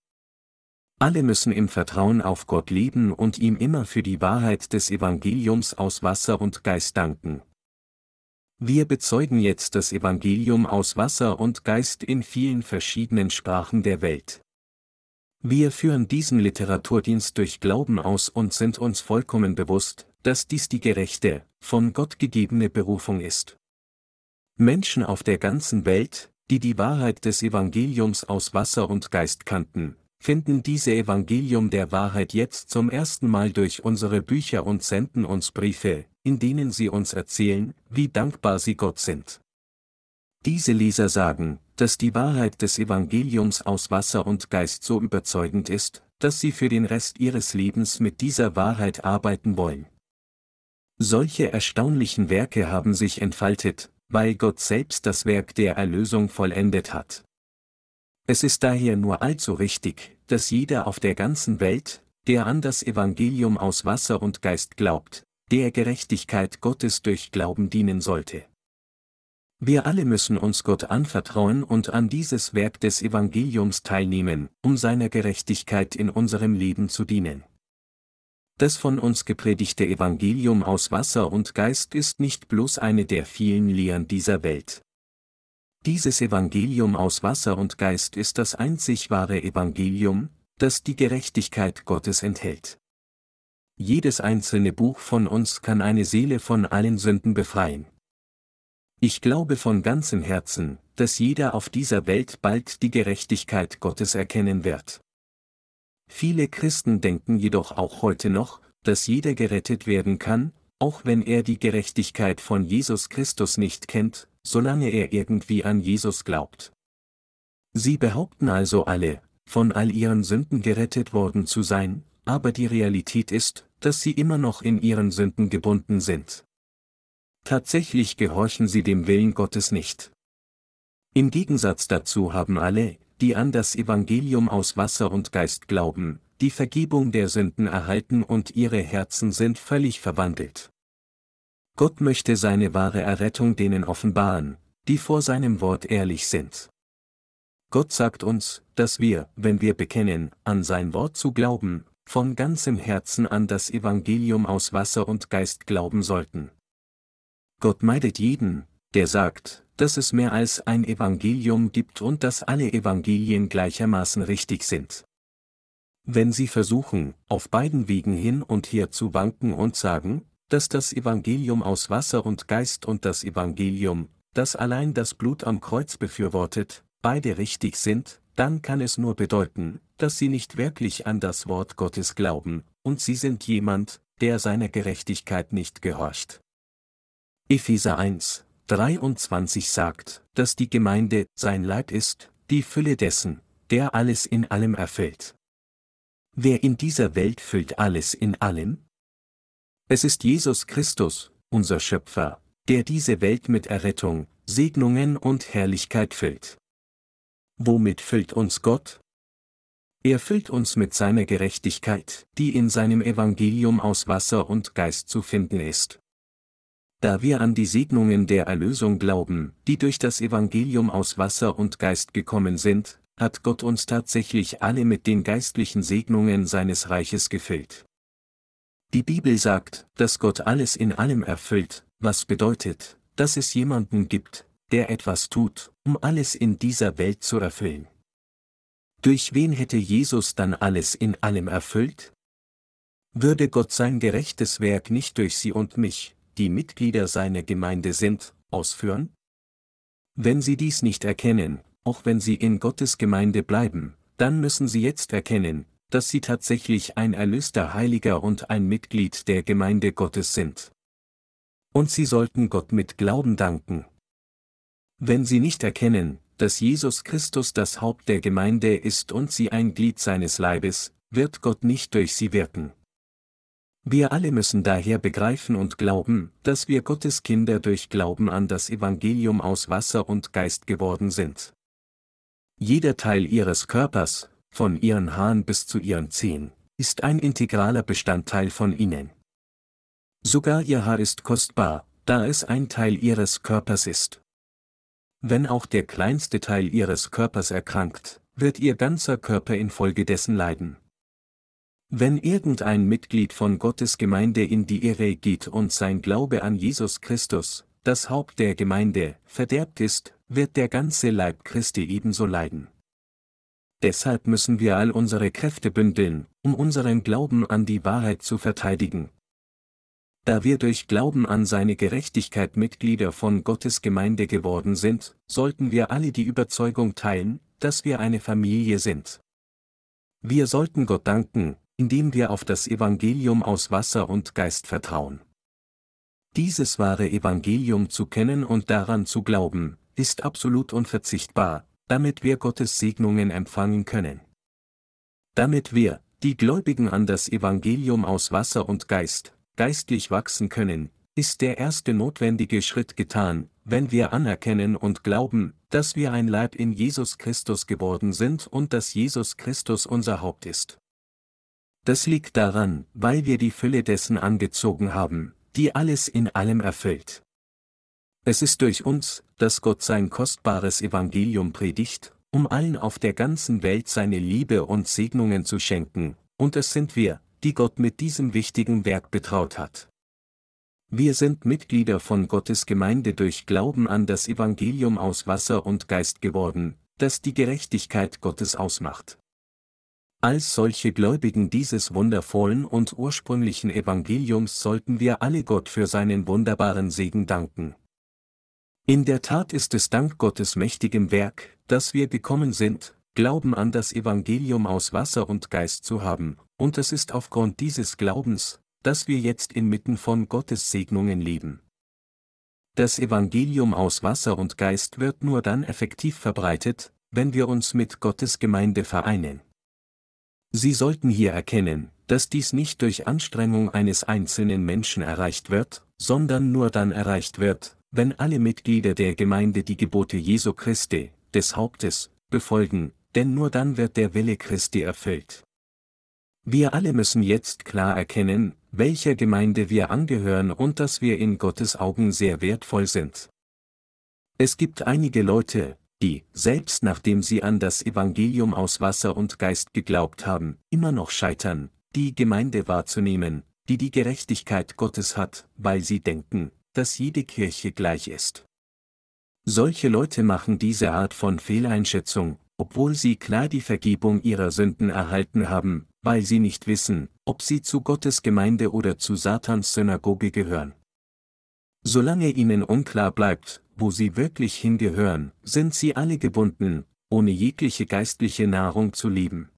Alle müssen im Vertrauen auf Gott leben und ihm immer für die Wahrheit des Evangeliums aus Wasser und Geist danken. Wir bezeugen jetzt das Evangelium aus Wasser und Geist in vielen verschiedenen Sprachen der Welt. Wir führen diesen Literaturdienst durch Glauben aus und sind uns vollkommen bewusst, dass dies die gerechte, von Gott gegebene Berufung ist. Menschen auf der ganzen Welt, die die Wahrheit des Evangeliums aus Wasser und Geist kannten, finden diese Evangelium der Wahrheit jetzt zum ersten Mal durch unsere Bücher und senden uns Briefe, in denen sie uns erzählen, wie dankbar sie Gott sind. Diese Leser sagen, dass die Wahrheit des Evangeliums aus Wasser und Geist so überzeugend ist, dass sie für den Rest ihres Lebens mit dieser Wahrheit arbeiten wollen. Solche erstaunlichen Werke haben sich entfaltet, weil Gott selbst das Werk der Erlösung vollendet hat. Es ist daher nur allzu richtig, dass jeder auf der ganzen Welt, der an das Evangelium aus Wasser und Geist glaubt, der Gerechtigkeit Gottes durch Glauben dienen sollte. Wir alle müssen uns Gott anvertrauen und an dieses Werk des Evangeliums teilnehmen, um seiner Gerechtigkeit in unserem Leben zu dienen. Das von uns gepredigte Evangelium aus Wasser und Geist ist nicht bloß eine der vielen Lehren dieser Welt. Dieses Evangelium aus Wasser und Geist ist das einzig wahre Evangelium, das die Gerechtigkeit Gottes enthält. Jedes einzelne Buch von uns kann eine Seele von allen Sünden befreien. Ich glaube von ganzem Herzen, dass jeder auf dieser Welt bald die Gerechtigkeit Gottes erkennen wird. Viele Christen denken jedoch auch heute noch, dass jeder gerettet werden kann, auch wenn er die Gerechtigkeit von Jesus Christus nicht kennt, solange er irgendwie an Jesus glaubt. Sie behaupten also alle, von all ihren Sünden gerettet worden zu sein, aber die Realität ist, dass sie immer noch in ihren Sünden gebunden sind. Tatsächlich gehorchen sie dem Willen Gottes nicht. Im Gegensatz dazu haben alle, die an das Evangelium aus Wasser und Geist glauben, die Vergebung der Sünden erhalten und ihre Herzen sind völlig verwandelt. Gott möchte seine wahre Errettung denen offenbaren, die vor seinem Wort ehrlich sind. Gott sagt uns, dass wir, wenn wir bekennen, an sein Wort zu glauben, von ganzem Herzen an das Evangelium aus Wasser und Geist glauben sollten. Gott meidet jeden, der sagt, dass es mehr als ein Evangelium gibt und dass alle Evangelien gleichermaßen richtig sind. Wenn Sie versuchen, auf beiden Wegen hin und her zu wanken und sagen, dass das Evangelium aus Wasser und Geist und das Evangelium, das allein das Blut am Kreuz befürwortet, beide richtig sind, dann kann es nur bedeuten, dass sie nicht wirklich an das Wort Gottes glauben, und sie sind jemand, der seiner Gerechtigkeit nicht gehorcht. Epheser 1, 23 sagt, dass die Gemeinde sein Leib ist, die Fülle dessen, der alles in allem erfüllt. Wer in dieser Welt füllt alles in allem? Es ist Jesus Christus, unser Schöpfer, der diese Welt mit Errettung, Segnungen und Herrlichkeit füllt. Womit füllt uns Gott? Er füllt uns mit seiner Gerechtigkeit, die in seinem Evangelium aus Wasser und Geist zu finden ist. Da wir an die Segnungen der Erlösung glauben, die durch das Evangelium aus Wasser und Geist gekommen sind, hat Gott uns tatsächlich alle mit den geistlichen Segnungen seines Reiches gefüllt. Die Bibel sagt, dass Gott alles in allem erfüllt, was bedeutet, dass es jemanden gibt, der etwas tut, um alles in dieser Welt zu erfüllen. Durch wen hätte Jesus dann alles in allem erfüllt? Würde Gott sein gerechtes Werk nicht durch Sie und mich, die Mitglieder seiner Gemeinde sind, ausführen? Wenn Sie dies nicht erkennen, auch wenn Sie in Gottes Gemeinde bleiben, dann müssen Sie jetzt erkennen, dass sie tatsächlich ein erlöster Heiliger und ein Mitglied der Gemeinde Gottes sind. Und sie sollten Gott mit Glauben danken. Wenn sie nicht erkennen, dass Jesus Christus das Haupt der Gemeinde ist und sie ein Glied seines Leibes, wird Gott nicht durch sie wirken. Wir alle müssen daher begreifen und glauben, dass wir Gottes Kinder durch Glauben an das Evangelium aus Wasser und Geist geworden sind. Jeder Teil ihres Körpers, von ihren Haaren bis zu ihren Zehen, ist ein integraler Bestandteil von ihnen. Sogar ihr Haar ist kostbar, da es ein Teil ihres Körpers ist. Wenn auch der kleinste Teil ihres Körpers erkrankt, wird ihr ganzer Körper infolgedessen leiden. Wenn irgendein Mitglied von Gottes Gemeinde in die Irre geht und sein Glaube an Jesus Christus, das Haupt der Gemeinde, verderbt ist, wird der ganze Leib Christi ebenso leiden. Deshalb müssen wir all unsere Kräfte bündeln, um unseren Glauben an die Wahrheit zu verteidigen. Da wir durch Glauben an seine Gerechtigkeit Mitglieder von Gottes Gemeinde geworden sind, sollten wir alle die Überzeugung teilen, dass wir eine Familie sind. Wir sollten Gott danken, indem wir auf das Evangelium aus Wasser und Geist vertrauen. Dieses wahre Evangelium zu kennen und daran zu glauben, ist absolut unverzichtbar, damit wir Gottes Segnungen empfangen können. Damit wir, die Gläubigen an das Evangelium aus Wasser und Geist, geistlich wachsen können, ist der erste notwendige Schritt getan, wenn wir anerkennen und glauben, dass wir ein Leib in Jesus Christus geworden sind und dass Jesus Christus unser Haupt ist. Das liegt daran, weil wir die Fülle dessen angezogen haben, die alles in allem erfüllt. Es ist durch uns, dass Gott sein kostbares Evangelium predigt, um allen auf der ganzen Welt seine Liebe und Segnungen zu schenken, und es sind wir, die Gott mit diesem wichtigen Werk betraut hat. Wir sind Mitglieder von Gottes Gemeinde durch Glauben an das Evangelium aus Wasser und Geist geworden, das die Gerechtigkeit Gottes ausmacht. Als solche Gläubigen dieses wundervollen und ursprünglichen Evangeliums sollten wir alle Gott für seinen wunderbaren Segen danken. In der Tat ist es dank Gottes mächtigem Werk, dass wir gekommen sind, Glauben an das Evangelium aus Wasser und Geist zu haben, und es ist aufgrund dieses Glaubens, dass wir jetzt inmitten von Gottes Segnungen leben. Das Evangelium aus Wasser und Geist wird nur dann effektiv verbreitet, wenn wir uns mit Gottes Gemeinde vereinen. Sie sollten hier erkennen, dass dies nicht durch Anstrengung eines einzelnen Menschen erreicht wird, sondern nur dann erreicht wird, wenn alle Mitglieder der Gemeinde die Gebote Jesu Christi, des Hauptes, befolgen, denn nur dann wird der Wille Christi erfüllt. Wir alle müssen jetzt klar erkennen, welcher Gemeinde wir angehören und dass wir in Gottes Augen sehr wertvoll sind. Es gibt einige Leute, die, selbst nachdem sie an das Evangelium aus Wasser und Geist geglaubt haben, immer noch scheitern, die Gemeinde wahrzunehmen, die die Gerechtigkeit Gottes hat, weil sie denken, dass jede Kirche gleich ist. Solche Leute machen diese Art von Fehleinschätzung, obwohl sie klar die Vergebung ihrer Sünden erhalten haben, weil sie nicht wissen, ob sie zu Gottes Gemeinde oder zu Satans Synagoge gehören. Solange ihnen unklar bleibt, wo sie wirklich hingehören, sind sie alle gebunden, ohne jegliche geistliche Nahrung zu leben.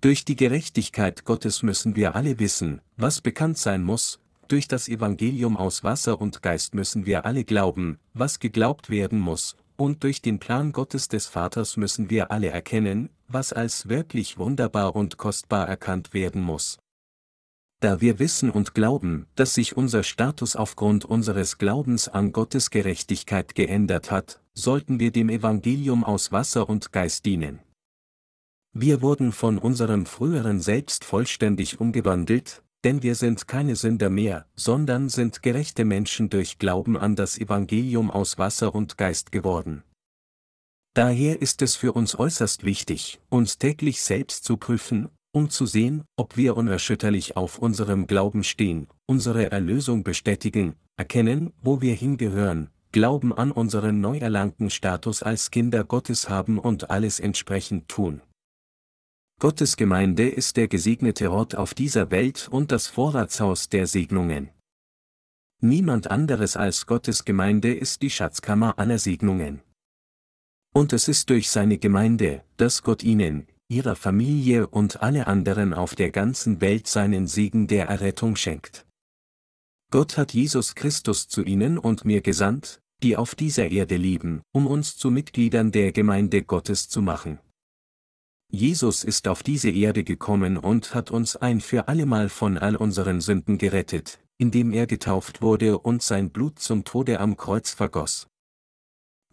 Durch die Gerechtigkeit Gottes müssen wir alle wissen, was bekannt sein muss, durch das Evangelium aus Wasser und Geist müssen wir alle glauben, was geglaubt werden muss, und durch den Plan Gottes des Vaters müssen wir alle erkennen, was als wirklich wunderbar und kostbar erkannt werden muss. Da wir wissen und glauben, dass sich unser Status aufgrund unseres Glaubens an Gottes Gerechtigkeit geändert hat, sollten wir dem Evangelium aus Wasser und Geist dienen. Wir wurden von unserem früheren Selbst vollständig umgewandelt, denn wir sind keine Sünder mehr, sondern sind gerechte Menschen durch Glauben an das Evangelium aus Wasser und Geist geworden. Daher ist es für uns äußerst wichtig, uns täglich selbst zu prüfen, um zu sehen, ob wir unerschütterlich auf unserem Glauben stehen, unsere Erlösung bestätigen, erkennen, wo wir hingehören, Glauben an unseren neu erlangten Status als Kinder Gottes haben und alles entsprechend tun. Gottes Gemeinde ist der gesegnete Ort auf dieser Welt und das Vorratshaus der Segnungen. Niemand anderes als Gottes Gemeinde ist die Schatzkammer aller Segnungen. Und es ist durch seine Gemeinde, dass Gott ihnen, ihrer Familie und alle anderen auf der ganzen Welt seinen Segen der Errettung schenkt. Gott hat Jesus Christus zu ihnen und mir gesandt, die auf dieser Erde leben, um uns zu Mitgliedern der Gemeinde Gottes zu machen. Jesus ist auf diese Erde gekommen und hat uns ein für allemal von all unseren Sünden gerettet, indem er getauft wurde und sein Blut zum Tode am Kreuz vergoss.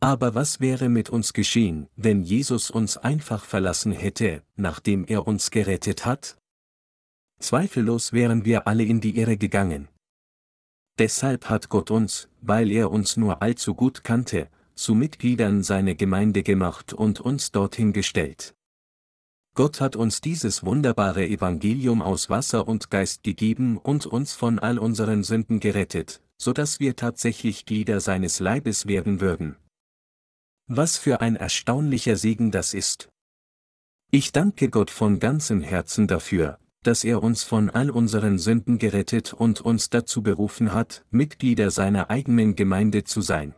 Aber was wäre mit uns geschehen, wenn Jesus uns einfach verlassen hätte, nachdem er uns gerettet hat? Zweifellos wären wir alle in die Irre gegangen. Deshalb hat Gott uns, weil er uns nur allzu gut kannte, zu Mitgliedern seiner Gemeinde gemacht und uns dorthin gestellt. Gott hat uns dieses wunderbare Evangelium aus Wasser und Geist gegeben und uns von all unseren Sünden gerettet, so dass wir tatsächlich Glieder seines Leibes werden würden. Was für ein erstaunlicher Segen das ist. Ich danke Gott von ganzem Herzen dafür, dass er uns von all unseren Sünden gerettet und uns dazu berufen hat, Mitglieder seiner eigenen Gemeinde zu sein.